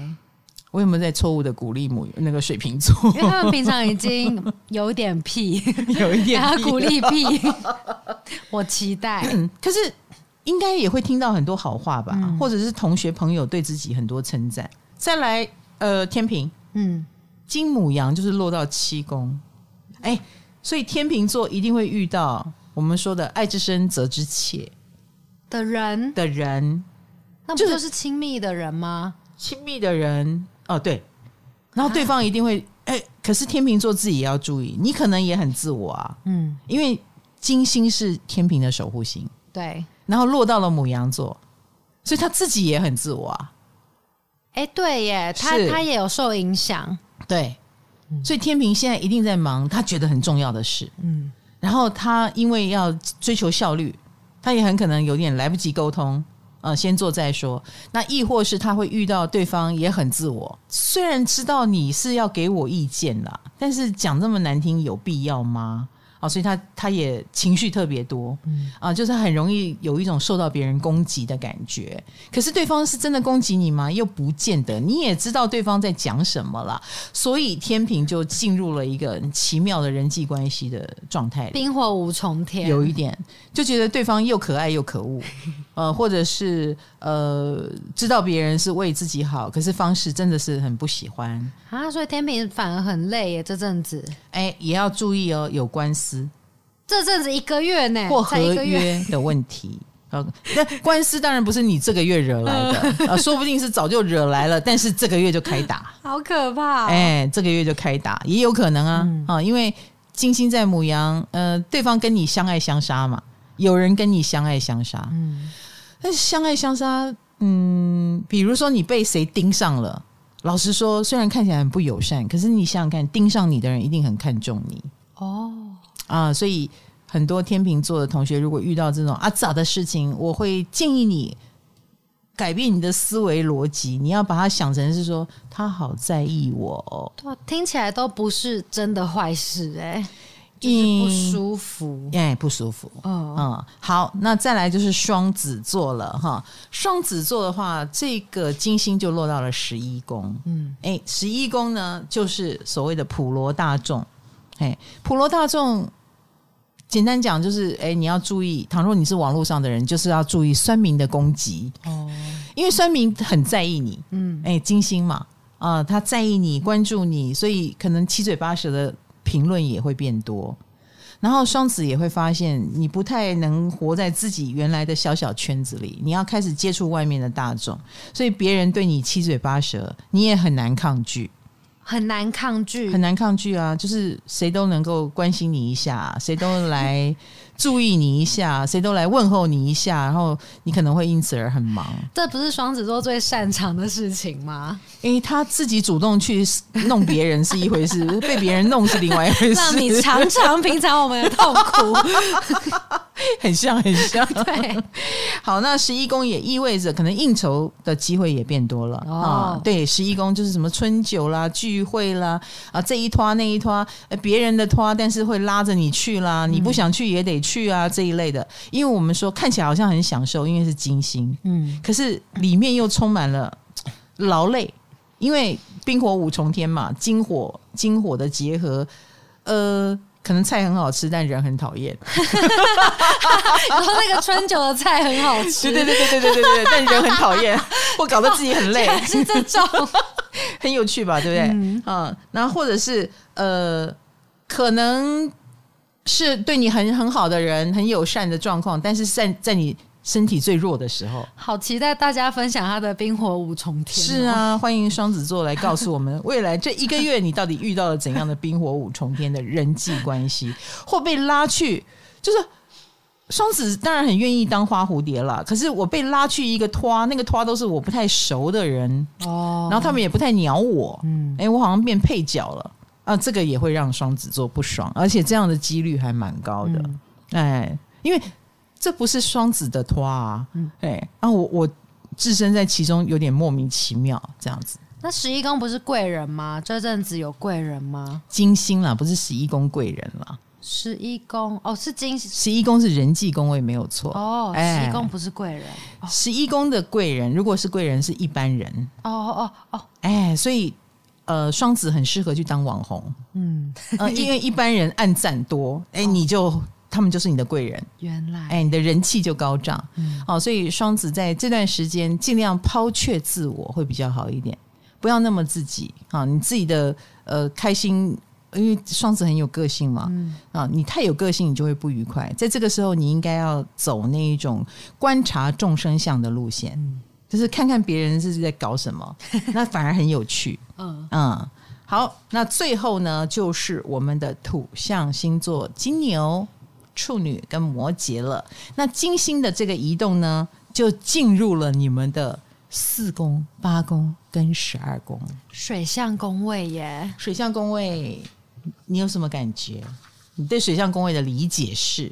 我有没有在错误的鼓励母那个水瓶座？因为他们平常已经有点屁，有一点屁 鼓励屁。我期待，嗯、可是应该也会听到很多好话吧？嗯、或者是同学朋友对自己很多称赞。再来，呃，天平，嗯，金母羊就是落到七宫，哎，所以天秤座一定会遇到我们说的爱之深责之切的人？的人，那不就是亲密的人吗？亲密的人。哦，对，然后对方一定会哎、啊，可是天秤座自己也要注意，你可能也很自我啊，嗯，因为金星是天平的守护星，对，然后落到了母羊座，所以他自己也很自我啊，哎，对耶，他他也有受影响，对，所以天平现在一定在忙他觉得很重要的事，嗯，然后他因为要追求效率，他也很可能有点来不及沟通。呃，先做再说。那亦或是他会遇到对方也很自我，虽然知道你是要给我意见啦，但是讲这么难听有必要吗？啊，所以他他也情绪特别多，嗯啊，就是很容易有一种受到别人攻击的感觉。可是对方是真的攻击你吗？又不见得。你也知道对方在讲什么了，所以天平就进入了一个很奇妙的人际关系的状态，冰火五重天，有一点就觉得对方又可爱又可恶，呃，或者是呃，知道别人是为自己好，可是方式真的是很不喜欢啊。所以天平反而很累耶，这阵子，哎，也要注意哦，有官司。这阵子一个月呢，或合约的问题。呃，那官司当然不是你这个月惹来的啊，说不定是早就惹来了，但是这个月就开打，好可怕哦。哎，这个月就开打也有可能啊啊，因为金星在母羊，呃，对方跟你相爱相杀嘛，有人跟你相爱相杀，嗯，但相爱相杀，嗯，比如说你被谁盯上了，老实说，虽然看起来很不友善，可是你想想看，盯上你的人一定很看重你哦。啊，所以很多天秤座的同学，如果遇到这种啊咋的事情，我会建议你改变你的思维逻辑，你要把它想成是说他好在意我哦。对，听起来都不是真的坏事哎，就是不舒服哎，不舒服。嗯嗯，好，那再来就是双子座了哈。双子座的话，这个金星就落到了十一宫。嗯，哎，十一宫呢，就是所谓的普罗大众。哎，普罗大众。简单讲就是，哎，你要注意，倘若你是网络上的人，就是要注意酸民的攻击哦，因为酸民很在意你，嗯，哎，金星嘛，啊、呃，他在意你，关注你，所以可能七嘴八舌的评论也会变多。然后双子也会发现，你不太能活在自己原来的小小圈子里，你要开始接触外面的大众，所以别人对你七嘴八舌，你也很难抗拒。很难抗拒，很难抗拒啊！就是谁都能够关心你一下，谁都来注意你一下，谁都来问候你一下，然后你可能会因此而很忙。这不是双子座最擅长的事情吗？因为他自己主动去弄别人是一回事，被别人弄是另外一回事。让你尝尝平常我们的痛苦。很像，很像。对，好，那十一宫也意味着可能应酬的机会也变多了、哦、啊。对，十一宫就是什么春酒啦、聚会啦啊，这一拖那一拖，别人的拖，但是会拉着你去啦，你不想去也得去啊，这一类的。因为我们说看起来好像很享受，因为是金星，嗯，可是里面又充满了劳累，因为冰火五重天嘛，金火金火的结合，呃。可能菜很好吃，但人很讨厌。然后那个春酒的菜很好吃，对对对对对对对对，但人很讨厌，或搞得自己很累，是这种，很有趣吧？对不对？嗯，嗯，然后或者是呃，可能是对你很很好的人，很友善的状况，但是在在你。身体最弱的时候，好期待大家分享他的冰火五重天。是啊，欢迎双子座来告诉我们，未来这一个月你到底遇到了怎样的冰火五重天的人际关系，或被拉去？就是双子当然很愿意当花蝴蝶了，可是我被拉去一个拖，那个拖都是我不太熟的人。哦，然后他们也不太鸟我，嗯，哎，我好像变配角了。啊，这个也会让双子座不爽，而且这样的几率还蛮高的，哎。因为这不是双子的拖啊，嗯，对，啊我我置身在其中，有点莫名其妙这样子。那十一宫不是贵人吗？这阵子有贵人吗？金星啦，不是十一宫贵人啦。十一宫哦，是金十一宫是人际宫位没有错哦。十一宫不是贵人，十一宫的贵人如果是贵人是一般人哦哦哦，哎，所以呃，双子很适合去当网红，嗯，呃，因为一般人暗赞多，哎，你就他们就是你的贵人，原来。哎，你的人气就高涨，嗯，哦，所以双子在这段时间尽量抛却自我会比较好一点。不要那么自己啊！你自己的呃开心，因为双子很有个性嘛，嗯、啊，你太有个性，你就会不愉快。在这个时候，你应该要走那一种观察众生相的路线，嗯、就是看看别人是在搞什么，那反而很有趣。嗯。嗯，好，那最后呢，就是我们的土象星座金牛、处女跟摩羯了。那金星的这个移动呢，就进入了你们的。四宫、八宫跟十二宫，水象宫位耶。水象宫位，你有什么感觉？你对水象宫位的理解是？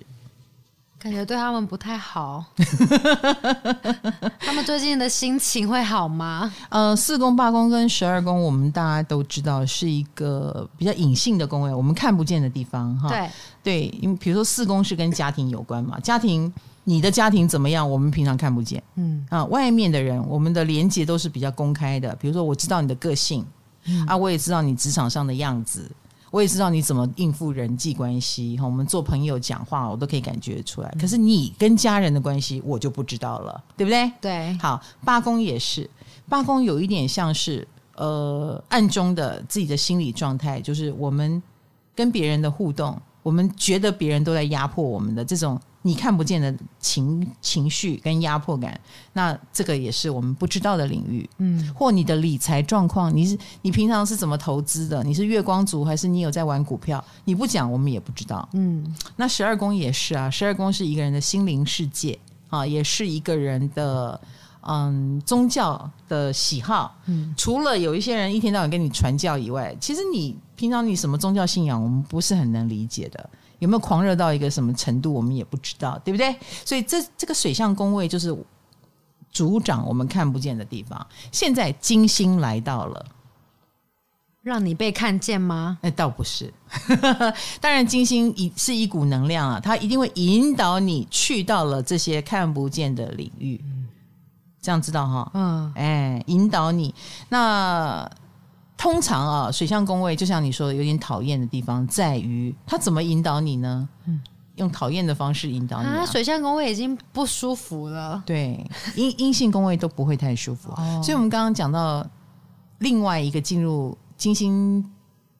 感觉对他们不太好。他们最近的心情会好吗？呃，四宫、八宫跟十二宫，我们大家都知道是一个比较隐性的宫位，我们看不见的地方哈。对对，因为比如说四宫是跟家庭有关嘛，家庭。你的家庭怎么样？我们平常看不见，嗯啊，外面的人，我们的连接都是比较公开的。比如说，我知道你的个性，嗯、啊，我也知道你职场上的样子，我也知道你怎么应付人际关系。哈，我们做朋友讲话，我都可以感觉出来。可是你跟家人的关系，我就不知道了，对不对？对。好，八宫也是，八宫有一点像是呃暗中的自己的心理状态，就是我们跟别人的互动，我们觉得别人都在压迫我们的这种。你看不见的情情绪跟压迫感，那这个也是我们不知道的领域。嗯，或你的理财状况，你是你平常是怎么投资的？你是月光族还是你有在玩股票？你不讲，我们也不知道。嗯，那十二宫也是啊，十二宫是一个人的心灵世界啊，也是一个人的嗯宗教的喜好。嗯，除了有一些人一天到晚跟你传教以外，其实你平常你什么宗教信仰，我们不是很能理解的。有没有狂热到一个什么程度，我们也不知道，对不对？所以这这个水象宫位就是主掌我们看不见的地方。现在金星来到了，让你被看见吗？那倒不是。当然，金星一是一股能量啊，它一定会引导你去到了这些看不见的领域。这样知道哈？嗯，哎，引导你那。通常啊，水象宫位就像你说的，有点讨厌的地方在于，他怎么引导你呢？嗯，用讨厌的方式引导你啊。啊水象宫位已经不舒服了。对，阴阴性宫位都不会太舒服。哦，所以我们刚刚讲到另外一个进入金星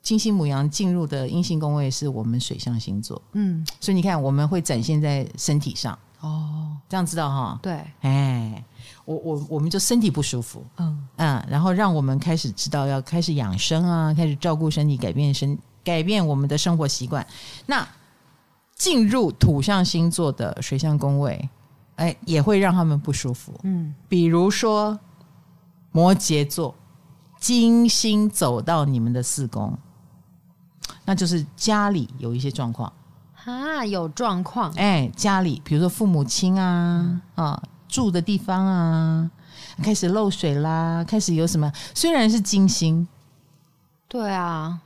金星母羊进入的阴性宫位是我们水象星座。嗯，所以你看，我们会展现在身体上。哦，这样知道哈？对，哎。我我我们就身体不舒服，嗯嗯，然后让我们开始知道要开始养生啊，开始照顾身体，改变身，改变我们的生活习惯。那进入土象星座的水象宫位，哎，也会让他们不舒服。嗯，比如说摩羯座，金星走到你们的四宫，那就是家里有一些状况啊，有状况。哎，家里比如说父母亲啊，嗯、啊。住的地方啊，开始漏水啦，开始有什么？虽然是金星，对啊，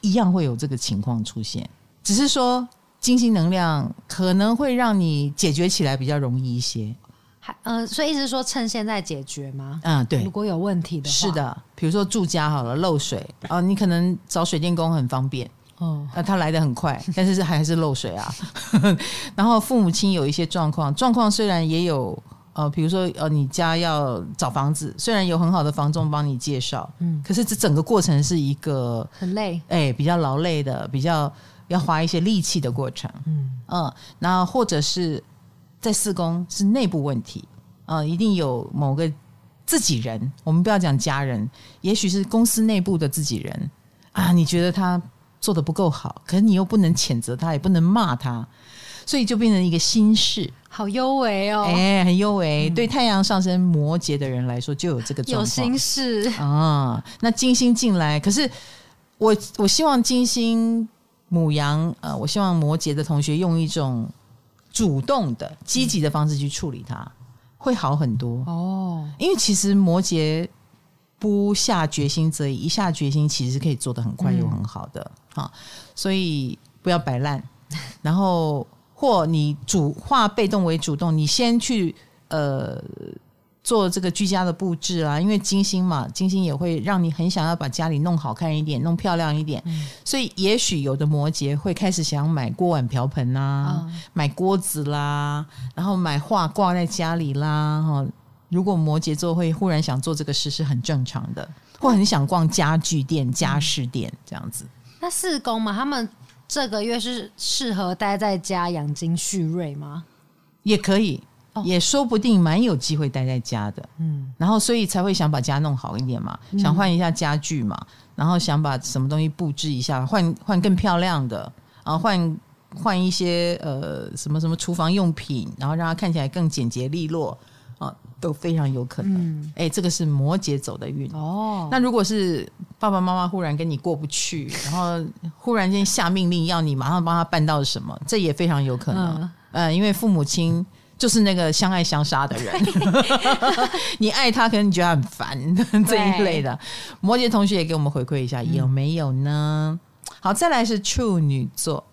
一样会有这个情况出现。只是说金星能量可能会让你解决起来比较容易一些。还呃，所以意思是说趁现在解决吗？嗯，对。如果有问题的话，是的，比如说住家好了，漏水啊，你可能找水电工很方便。哦，那他来的很快，但是是还是漏水啊。然后父母亲有一些状况，状况虽然也有呃，比如说呃，你家要找房子，虽然有很好的房仲帮你介绍，嗯，可是这整个过程是一个很累，哎，比较劳累的，比较要花一些力气的过程，嗯。嗯，然后或者是在四宫是内部问题，啊、呃，一定有某个自己人，我们不要讲家人，也许是公司内部的自己人。啊，你觉得他。做的不够好，可是你又不能谴责他，也不能骂他，所以就变成一个心事，好幽微哦，哎，很幽微。嗯、对太阳上升摩羯的人来说，就有这个有心事啊。那金星进来，可是我我希望金星母羊，呃，我希望摩羯的同学用一种主动的、积极的方式去处理它，会好很多哦。因为其实摩羯不下决心则已，一下决心其实可以做得很快又很好的。好，所以不要摆烂，然后或你主化被动为主动，你先去呃。做这个居家的布置啊，因为金星嘛，金星也会让你很想要把家里弄好看一点，弄漂亮一点。嗯、所以也许有的摩羯会开始想买锅碗瓢盆呐、啊，嗯、买锅子啦，然后买画挂在家里啦。哈，如果摩羯座会忽然想做这个事，是很正常的。或很想逛家具店、家饰店这样子。那四宫嘛，他们这个月是适合待在家养精蓄锐吗？也可以。也说不定蛮有机会待在家的，嗯，然后所以才会想把家弄好一点嘛，想换一下家具嘛，然后想把什么东西布置一下，换换更漂亮的，然后，换换一些呃什么什么厨房用品，然后让它看起来更简洁利落，啊，都非常有可能。哎、嗯，这个是摩羯走的运哦。那如果是爸爸妈妈忽然跟你过不去，然后忽然间下命令要你马上帮他办到什么，这也非常有可能。嗯，呃、因为父母亲。就是那个相爱相杀的人，你爱他，可能你觉得很烦 这一类的。摩羯同学也给我们回馈一下，有没有呢？好，再来是处女座。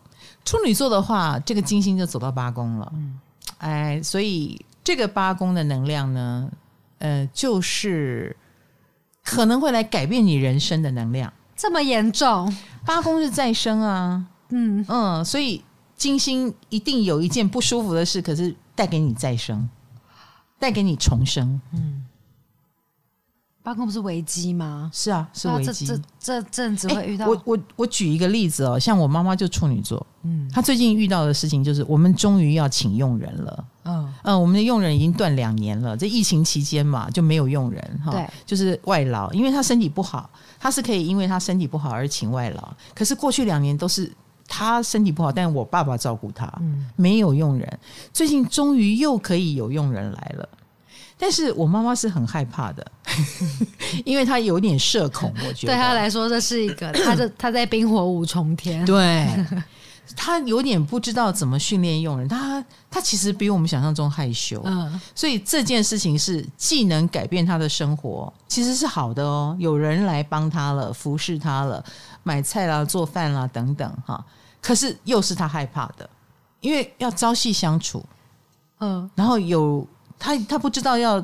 处女座的话，这个金星就走到八宫了。嗯哎，所以这个八宫的能量呢，呃，就是可能会来改变你人生的能量。这么严重？八宫是再生啊，嗯嗯，所以金星一定有一件不舒服的事，可是。带给你再生，带给你重生。嗯，八公不是危机吗？是啊，是危机。这这阵子会遇到。我我我举一个例子哦，像我妈妈就处女座，嗯，她最近遇到的事情就是，我们终于要请佣人了。嗯嗯，我们的佣人已经断两年了，这疫情期间嘛，就没有佣人哈。对，就是外劳，因为她身体不好，她是可以因为她身体不好而请外劳，可是过去两年都是。他身体不好，但我爸爸照顾他，嗯、没有佣人。最近终于又可以有佣人来了，但是我妈妈是很害怕的，因为她有点社恐。我觉得对她来说，这是一个，她就她在冰火五重天。对，她有点不知道怎么训练佣人。她她其实比我们想象中害羞，嗯，所以这件事情是既能改变她的生活，其实是好的哦。有人来帮她了，服侍她了，买菜啦、做饭啦等等，哈。可是又是她害怕的，因为要朝夕相处，嗯，然后有他，他不知道要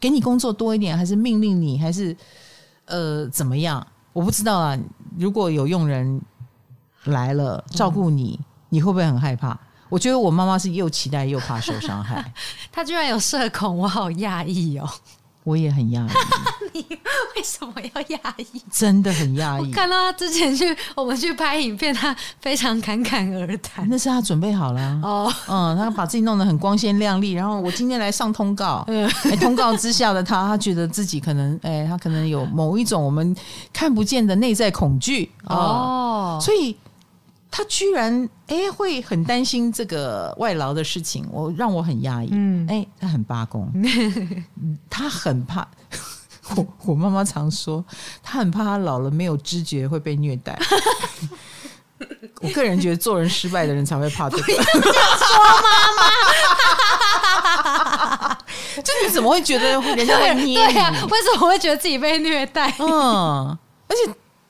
给你工作多一点，还是命令你，还是呃怎么样？我不知道啊。如果有佣人来了照顾你，嗯、你会不会很害怕？我觉得我妈妈是又期待又怕受伤害。她居然有社恐，我好讶异哦。我也很讶异，你为什么要讶异？真的很讶异。看到他之前去我们去拍影片，他非常侃侃而谈。那是他准备好了哦，嗯，他把自己弄得很光鲜亮丽。然后我今天来上通告，嗯，通告之下的他，他觉得自己可能，哎，他可能有某一种我们看不见的内在恐惧哦，所以。他居然哎会很担心这个外劳的事情，我让我很压抑。嗯，哎，他很八宫，他很怕。我我妈妈常说，他很怕他老了没有知觉会被虐待。我个人觉得做人失败的人才会怕这个。说妈妈，就你怎么会觉得人家会捏你？对啊，为什么会觉得自己被虐待？嗯，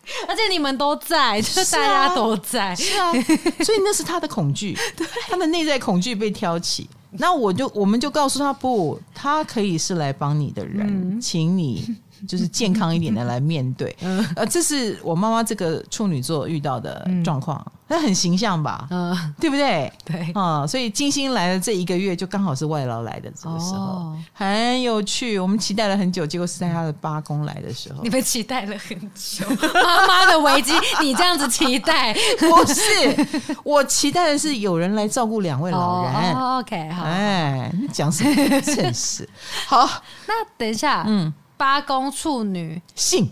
而且。你们都在，就是大家都在，是啊，是啊，所以那是他的恐惧，他的内在恐惧被挑起。那我就我们就告诉他，不，他可以是来帮你的人，嗯、请你就是健康一点的来面对。嗯、呃，这是我妈妈这个处女座遇到的状况。嗯那很形象吧，嗯，对不对？对，啊，所以金星来的这一个月，就刚好是外劳来的这个时候，哦、很有趣。我们期待了很久，结果是在他的八宫来的时候。你们期待了很久，妈妈的危机，你这样子期待？不是，我期待的是有人来照顾两位老人。哦、OK，好，哎，你讲什么？真是好。那等一下，嗯，八宫处女性。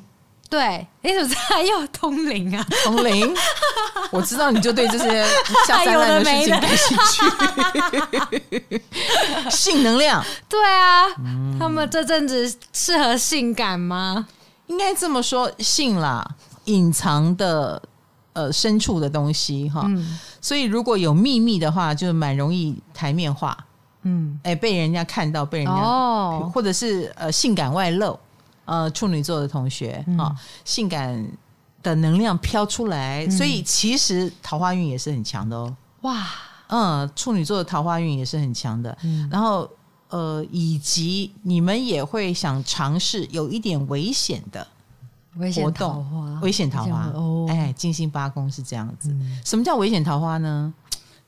对，你怎么知道又通灵啊？通灵，我知道你就对这些 下三滥的事情感兴趣。性能量，对啊，嗯、他们这阵子适合性感吗？应该这么说，性啦，隐藏的呃深处的东西哈。嗯、所以如果有秘密的话，就蛮容易台面化。嗯，哎，被人家看到，被人家哦，或者是呃性感外露。呃，处女座的同学啊、哦，性感的能量飘出来，嗯、所以其实桃花运也是很强的哦。哇，嗯，处女座的桃花运也是很强的。嗯、然后呃，以及你们也会想尝试有一点危险的活动，危险桃花。哦，哎，金星八宫是这样子。嗯、什么叫危险桃花呢？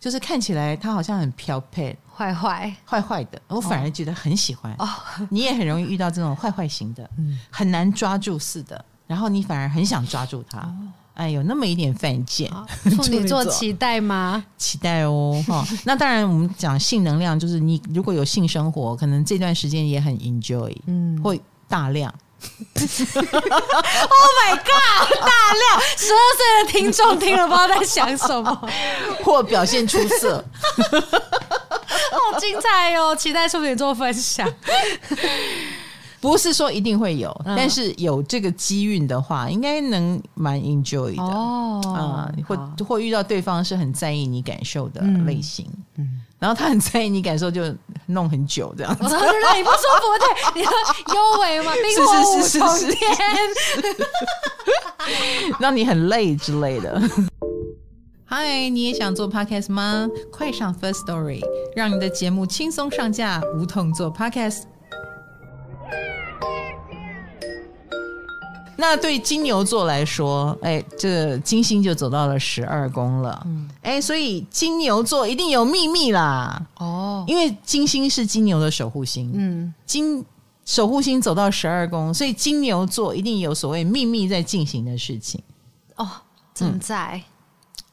就是看起来他好像很飘配。坏坏坏坏的，我反而觉得很喜欢。哦，你也很容易遇到这种坏坏型的，嗯，很难抓住似的，然后你反而很想抓住他。哦、哎，有那么一点犯贱。处女座期待吗？期待哦，哈。那当然，我们讲性能量，就是你如果有性生活，可能这段时间也很 enjoy，嗯，会大量。Oh my god！大量十二岁的听众听了不知道在想什么，或表现出色，好精彩哟、哦！期待处女座分享。不是说一定会有，嗯、但是有这个机运的话，应该能蛮 enjoy 的哦。啊、嗯，或或遇到对方是很在意你感受的类型，嗯。嗯然后他很在意你感受，就弄很久这样子，我说就让你不舒服，对，你说幽微嘛，冰火五重天，让你很累之类的。嗨，你也想做 podcast 吗？快上 First Story，让你的节目轻松上架，无痛做 podcast。那对金牛座来说，哎，这个金星就走到了十二宫了，嗯，哎，所以金牛座一定有秘密啦，哦，因为金星是金牛的守护星，嗯，金守护星走到十二宫，所以金牛座一定有所谓秘密在进行的事情，哦，正在，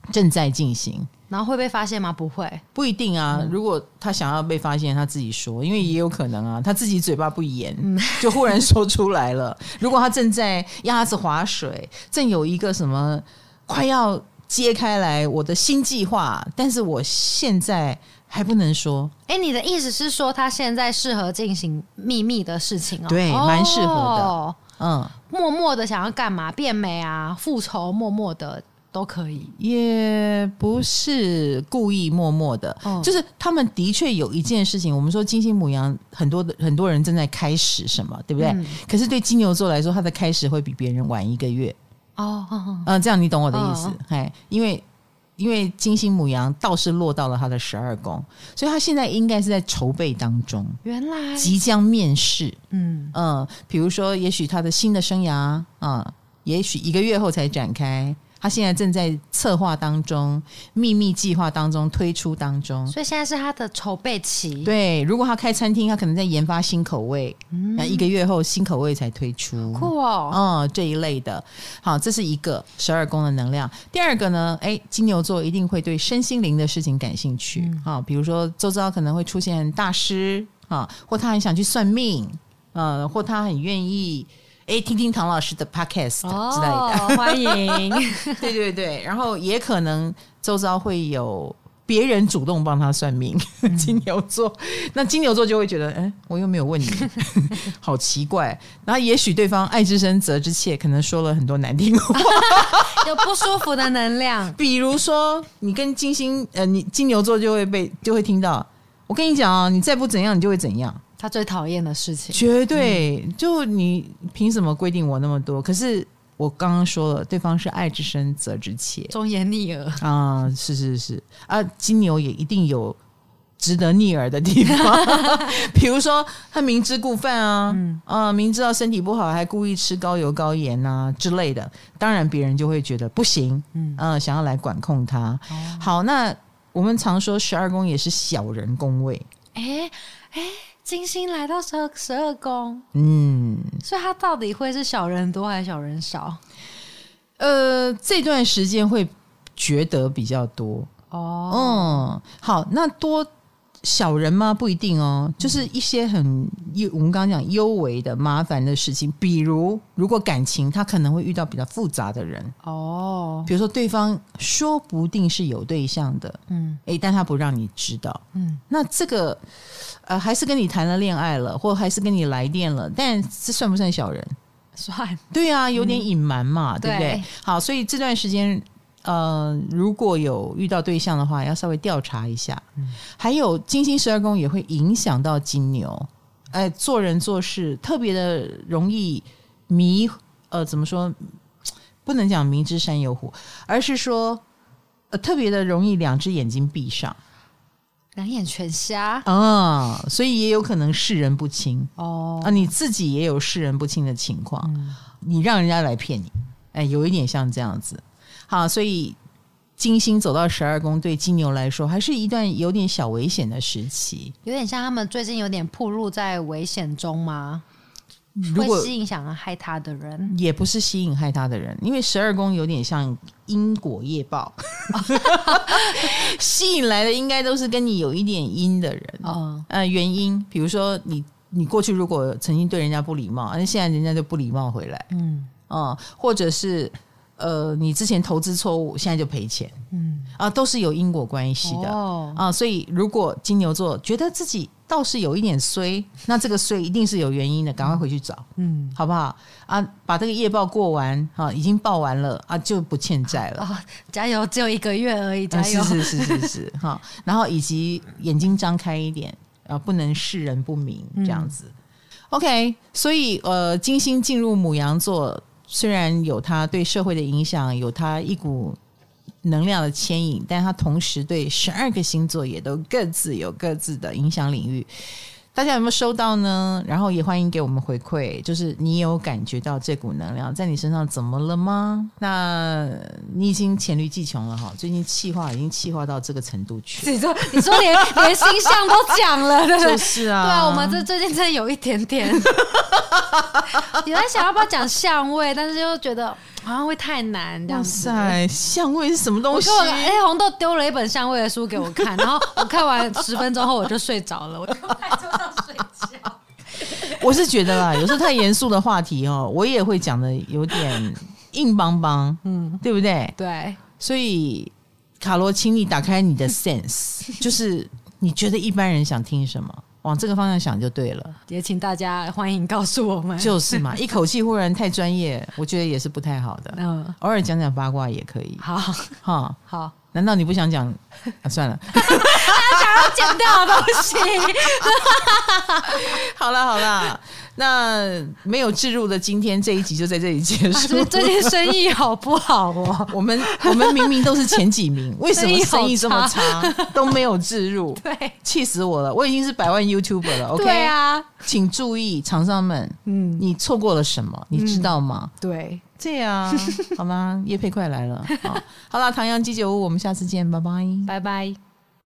嗯，正在进行。然后会被发现吗？不会，不一定啊。如果他想要被发现，他自己说，因为也有可能啊，他自己嘴巴不严，就忽然说出来了。如果他正在鸭子划水，正有一个什么快要揭开来我的新计划，但是我现在还不能说。哎，你的意思是说他现在适合进行秘密的事情哦？对，蛮适合的。嗯，默默的想要干嘛？变美啊，复仇，默默的。都可以，也不是故意默默的，嗯、就是他们的确有一件事情。我们说金星母羊，很多的很多人正在开始什么，对不对？嗯、可是对金牛座来说，他的开始会比别人晚一个月。哦，嗯，嗯，这样你懂我的意思？哎、哦，因为因为金星母羊倒是落到了他的十二宫，所以他现在应该是在筹备当中。原来即将面试，嗯嗯，比如说，也许他的新的生涯啊、嗯，也许一个月后才展开。他现在正在策划当中，秘密计划当中推出当中，所以现在是他的筹备期。对，如果他开餐厅，他可能在研发新口味，那、嗯、一个月后新口味才推出。酷哦，嗯，这一类的。好，这是一个十二宫的能量。第二个呢，哎，金牛座一定会对身心灵的事情感兴趣。好、嗯，比如说周遭可能会出现大师啊，或他很想去算命，呃，或他很愿意。哎，听听唐老师的 podcast 之类的，哦，欢迎。对对对，然后也可能周遭会有别人主动帮他算命。嗯、金牛座，那金牛座就会觉得，哎，我又没有问你，好奇怪。然后也许对方爱之深责之切，可能说了很多难听话，有不舒服的能量。比如说，你跟金星，呃，你金牛座就会被就会听到，我跟你讲啊，你再不怎样，你就会怎样。他最讨厌的事情，绝对、嗯、就你凭什么规定我那么多？可是我刚刚说了，对方是爱之深责之切，忠言逆耳。啊！是是是。啊，金牛也一定有值得逆耳的地方，比如说他明知故犯啊，嗯、啊，明知道身体不好还故意吃高油高盐啊之类的，当然别人就会觉得不行，嗯、啊，想要来管控他。哦、好，那我们常说十二宫也是小人宫位，哎哎。金星来到十二十二宫，嗯，所以他到底会是小人多还是小人少？呃，这段时间会觉得比较多哦。嗯，好，那多。小人吗？不一定哦，就是一些很幽，我们刚刚讲幽微的麻烦的事情，比如如果感情，他可能会遇到比较复杂的人哦，比如说对方说不定是有对象的，嗯，诶，但他不让你知道，嗯，那这个呃，还是跟你谈了恋爱了，或还是跟你来电了，但这算不算小人？算，对啊，有点隐瞒嘛，嗯、对不对？对好，所以这段时间。呃，如果有遇到对象的话，要稍微调查一下。嗯、还有金星十二宫也会影响到金牛，哎，做人做事特别的容易迷，呃，怎么说？不能讲明知山有虎，而是说，呃，特别的容易两只眼睛闭上，两眼全瞎啊、嗯，所以也有可能视人不清哦。啊，你自己也有视人不清的情况，嗯、你让人家来骗你，哎，有一点像这样子。好，所以金星走到十二宫，对金牛来说，还是一段有点小危险的时期，有点像他们最近有点暴露在危险中吗？如果会吸引想要害他的人，也不是吸引害他的人，因为十二宫有点像因果业报，吸引来的应该都是跟你有一点因的人。哦，呃，原因，比如说你你过去如果曾经对人家不礼貌，那现在人家就不礼貌回来，嗯，哦，或者是呃，你之前投资错误，现在就赔钱，嗯，啊，都是有因果关系的。哦，啊，所以如果金牛座觉得自己倒是有一点衰，那这个衰一定是有原因的，赶快回去找，嗯，好不好啊？把这个业报过完，哈，已经报完了啊，就不欠债了。哦，加油，只有一个月而已，加油！是是是是是，哈。然后以及眼睛张开一点啊，不能视人不明这样子。嗯，OK，所以呃，金星进入母羊座，虽然有它对社会的影响，有它一股。能量的牵引，但它同时对十二个星座也都各自有各自的影响领域。大家有没有收到呢？然后也欢迎给我们回馈，就是你有感觉到这股能量在你身上怎么了吗？那你已经黔驴技穷了哈，最近气化已经气化到这个程度去。你说，你说连连星象都讲了，对不对？就是啊，对啊，我们这最近真的有一点点，有在想要不要讲相位，但是又觉得。好像会太难这样子。哇塞，相位是什么东西？哎，红豆丢了一本相位的书给我看，然后我看完十分钟后我就睡着了，我就在桌上睡觉。我是觉得啦，有时候太严肃的话题哦，我也会讲的有点硬邦邦，嗯，对不对？对。所以卡罗，请你打开你的 sense，就是你觉得一般人想听什么？往这个方向想就对了，也请大家欢迎告诉我们。就是嘛，一口气忽然太专业，我觉得也是不太好的。嗯，偶尔讲讲八卦也可以。好，哈，好。难道你不想讲？啊，算了，他想要剪掉的东西。好了好了，那没有置入的今天这一集就在这里结束。啊、最近生意好不好哦？我们我们明明都是前几名，为什么生意这么差？都没有置入，对，气死我了！我已经是百万 YouTuber 了。OK，对啊，请注意，厂商们，嗯，你错过了什么？你知道吗？嗯、对。这样 好吗？叶佩快来了，好，好了，唐阳鸡酒屋，我们下次见，拜拜，拜拜。